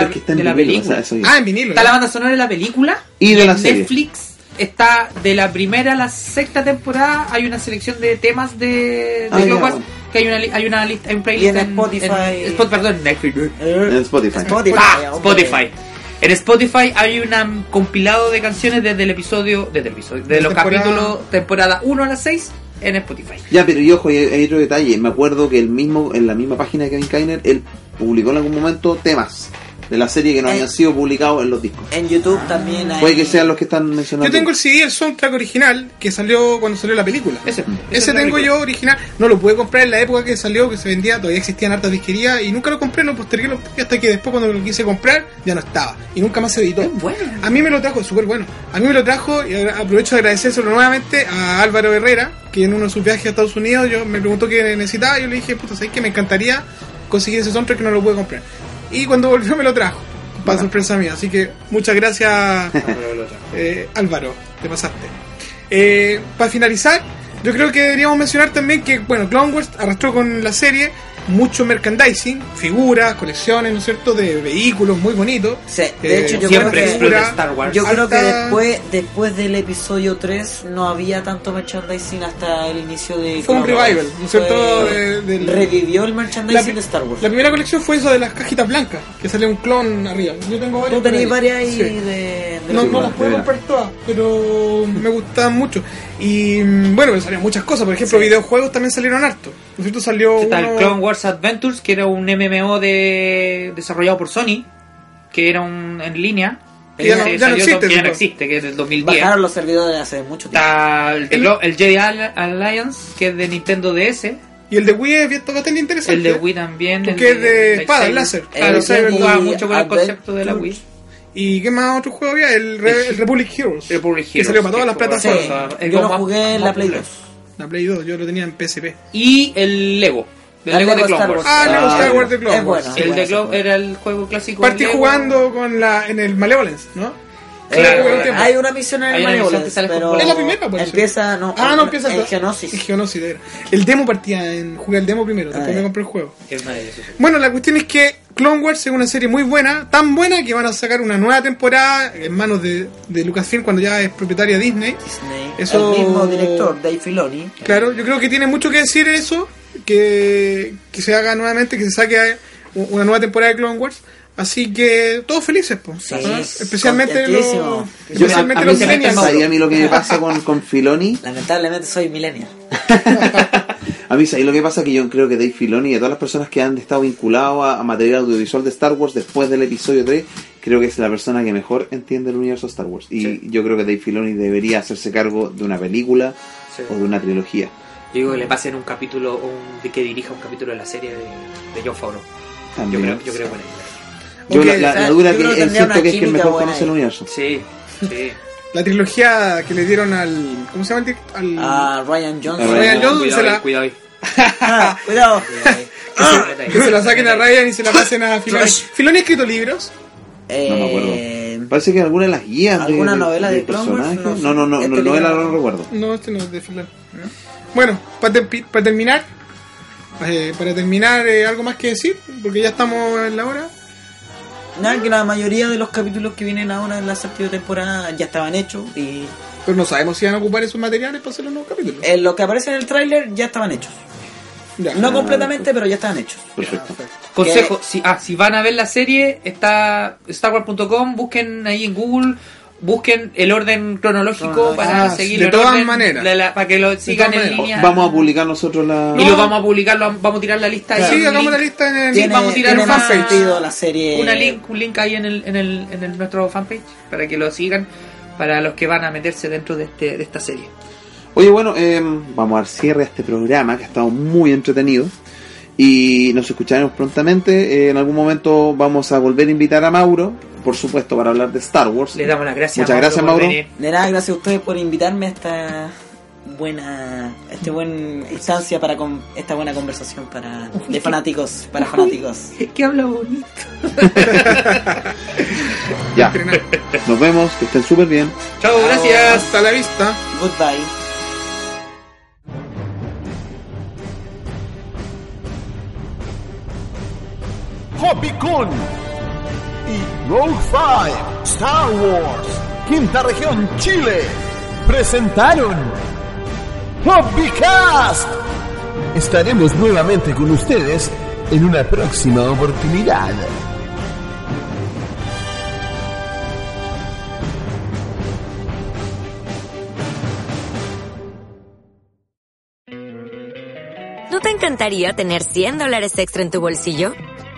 S4: la, película.
S3: Ah, en vinilo.
S4: Está la banda sonora de la película
S2: Y de la serie.
S4: Netflix está de la primera a la sexta temporada hay una selección de temas de, de
S2: Ah, bueno.
S4: que hay una hay una lista hay un
S5: Y
S4: playlist
S5: en Spotify.
S4: en- Spot- perdón en Netflix
S2: En Spotify.
S5: Spotify,
S4: Ah. Spotify En Spotify hay un compilado de canciones desde el episodio, desde el episodio, de los
S3: Temporada-
S4: capítulos temporada 1 a las 6 en Spotify.
S2: Ya, pero y ojo, hay, hay otro detalle. Me acuerdo que el mismo, en la misma página de Kevin Kainer, él publicó en algún momento temas de la serie que no
S5: Eh.
S2: habían sido publicados en los discos.
S5: En YouTube también hay.
S2: Puede que sean los que están mencionando.
S3: Yo tengo el CD, el soundtrack original, que salió cuando salió la película.
S4: Ese,
S3: Ese tengo yo original, no lo pude comprar en la época que salió, que se vendía, todavía existían hartas disquerías y nunca lo compré, lo postergué, lo postergué hasta que después cuando lo quise comprar ya no estaba y nunca más se editó.
S4: Es bueno.
S3: A mí me lo trajo, súper bueno. A mí me lo trajo y aprovecho de agradecérselo nuevamente a Álvaro Herrera, que en uno de sus viajes a Estados Unidos yo me preguntó qué necesitaba y yo le dije, puta, ¿sabes que me encantaría conseguir ese soundtrack que no lo pude comprar? Y cuando volvió me lo trajo, para sorpresa mía. Así que muchas gracias eh, Álvaro, te pasaste. Eh, para finalizar, yo creo que deberíamos mencionar también que, bueno, Clone Wars arrastró con la serie mucho merchandising, figuras, colecciones, ¿no es cierto?, de vehículos muy bonitos.
S5: Sí, de
S3: Eh,
S5: hecho, yo creo que.
S3: figura-
S4: Star Wars.
S5: Yo creo que después, después del episodio 3 no había tanto merchandising hasta el inicio de.
S3: Fue un revival, ¿no es cierto? De-
S5: Revivió el
S3: La,
S5: merchandising de Star Wars.
S3: la primera colección fue esa de las cajitas blancas, que sale un clon arriba. Yo tengo varias.
S5: Tú
S3: ahí.
S5: varias ahí
S3: Sí.
S5: de. de
S3: No,
S5: los-
S3: no las puedo comprar todas, pero me gustaban mucho. Y mm, bueno, salían muchas cosas. Por ejemplo, videojuegos también salieron harto. ¿No es cierto? Salió
S4: Está el Clone Wars Adventures, que era un MMO de desarrollado por Sony, que era un en línea.
S3: Que ya no-
S4: Ese
S3: ya no
S4: salió-
S3: existe,
S4: que ya no existe, que es del 2010.
S5: Bajaron los servidores hace mucho tiempo.
S4: Está el, el Jedi Al- Alliance, que es de Nintendo DS.
S3: Y el de Wii es bien- bastante interesante.
S4: El de Wii también.
S3: Porque es de espada, láser.
S4: Claro,
S5: El
S4: se jugaba mucho con el concepto de la Wii.
S3: ¿Y qué más otro juego había? El, Re- el Republic Heroes.
S4: Republic
S3: Que
S4: Heroes,
S3: salió para todas
S4: que
S3: las plataformas.
S4: es
S5: yo lo
S4: más-
S5: jugué en la Play
S4: popular.
S5: 2.
S3: La Play 2, yo lo tenía en PSP.
S4: Y el Lego. El Lego de Clone Wars.
S3: Ah, Lego Star. Wars de Clone Wars.
S4: el de Clone era el juego clásico.
S3: Partí jugando con la, en el Malevolence, ¿no?
S4: Claro.
S5: Hay una misión en el
S4: con
S5: pero.
S3: Es la primera, parece.
S5: Empieza, no,
S3: Ah, no, empieza
S5: en
S3: el
S5: Geonosis.
S3: En Geonosis era. El demo partía en. Jugué el demo primero, después
S5: Ah,
S3: me compré el juego.
S4: Es.
S3: Bueno, la cuestión es que Clone Wars es una serie muy buena, tan buena que van a sacar una nueva temporada en manos de, de Lucasfilm cuando ya es propietaria Disney.
S5: Disney.
S3: Eso-
S5: El mismo director, Dave Filoni.
S3: Claro, yo creo que tiene mucho que decir eso, que, que se haga nuevamente, que se saque una nueva temporada de Clone Wars. Así que todos felices, pues.
S5: Sí,
S3: ¿Ah? especialmente los, especialmente
S2: a
S3: los
S2: mí,
S3: millennials.
S2: ¿sabía a mí lo que me pasa con, con Filoni?
S5: Lamentablemente soy millennial.
S2: A mí, ¿sabéis lo que pasa? Que yo creo que Dave Filoni y a todas las personas que han estado vinculados a, a material audiovisual de Star Wars después del episodio 3, creo que es la persona que mejor entiende el universo de Star Wars. Y yo creo que Dave Filoni debería hacerse cargo de una película
S4: Sí.
S2: o de una trilogía.
S4: Yo digo que le pasen un capítulo, un, de que dirija un capítulo de la serie de, de John Favreau. Yo creo, yo creo buena
S2: Yo la, la-
S5: yo
S2: que él siento que es que el mejor conoce el universo.
S4: Sí, sí.
S3: La trilogía que le dieron al. ¿Cómo se llama el al
S5: A Ryan Johnson.
S2: A
S3: Ryan Johnson
S4: cuidado,
S3: se la-
S4: ahí, cuidado ahí.
S5: Ah, cuidado.
S3: Que se la saquen a Ryan y se la pasen a Filoni. Filoni ha escrito libros.
S2: No me acuerdo.
S5: Eh,
S2: Parece que alguna de las guías
S5: ¿Alguna
S2: de,
S5: novela de
S2: personajes.
S5: No
S2: No, no, no, no,
S5: Este
S2: novela no recuerdo.
S3: No, este no es de Filoni. Bueno, para, para terminar, eh, para terminar, eh, algo más que decir, porque ya estamos en la hora.
S5: Nada, que la mayoría de los capítulos que vienen ahora en la séptima temporada ya estaban hechos y
S3: Pero no sabemos si van a ocupar esos materiales para hacer los nuevos capítulos.
S5: eh, lo que aparece en el tráiler ya estaban hechos.
S3: Ya.
S5: No completamente, pero ya estaban hechos.
S2: Perfecto.
S4: Consejo, si, ah, si van a ver la serie, está StarWars.com, busquen ahí en Google, busquen el orden cronológico
S5: Cronológico.
S4: para
S3: Ah,
S4: seguir
S3: de
S4: el
S3: todas
S4: orden,
S3: maneras.
S4: la- la- para que lo sigan en línea.
S2: Vamos a publicar nosotros la.
S4: y lo vamos a publicar, lo vamos a tirar la lista ahí.
S3: Sí, hagamos la lista en el.
S5: Tiene,
S4: vamos a tirar
S5: tiene más sentido la serie.
S4: una link, un link ahí en, el, en, el, en el- nuestro fanpage para que lo sigan, para los que van a meterse dentro de, este, de esta serie.
S2: Oye, bueno, eh, vamos a dar cierre a este programa que ha estado muy entretenido. Y nos escucharemos prontamente. Eh, en algún momento vamos a volver a invitar a Mauro, por supuesto, para hablar de Star Wars.
S4: Les damos las gracias.
S2: Muchas gracias, Mauro.
S5: De nada, gracias a ustedes por invitarme a esta buena, este buen instancia para con, esta buena conversación para de fanáticos, para fanáticos.
S4: que habla bonito.
S2: Ya, nos vemos, que estén súper bien.
S4: Chao, gracias.
S3: Hasta la vista.
S5: Goodbye.
S1: Hobbycon y Rogue 5 Star Wars, Quinta Región Chile, presentaron Hobbycast. Estaremos nuevamente con ustedes en una próxima oportunidad.
S6: ¿No te encantaría tener 100 dólares extra en tu bolsillo?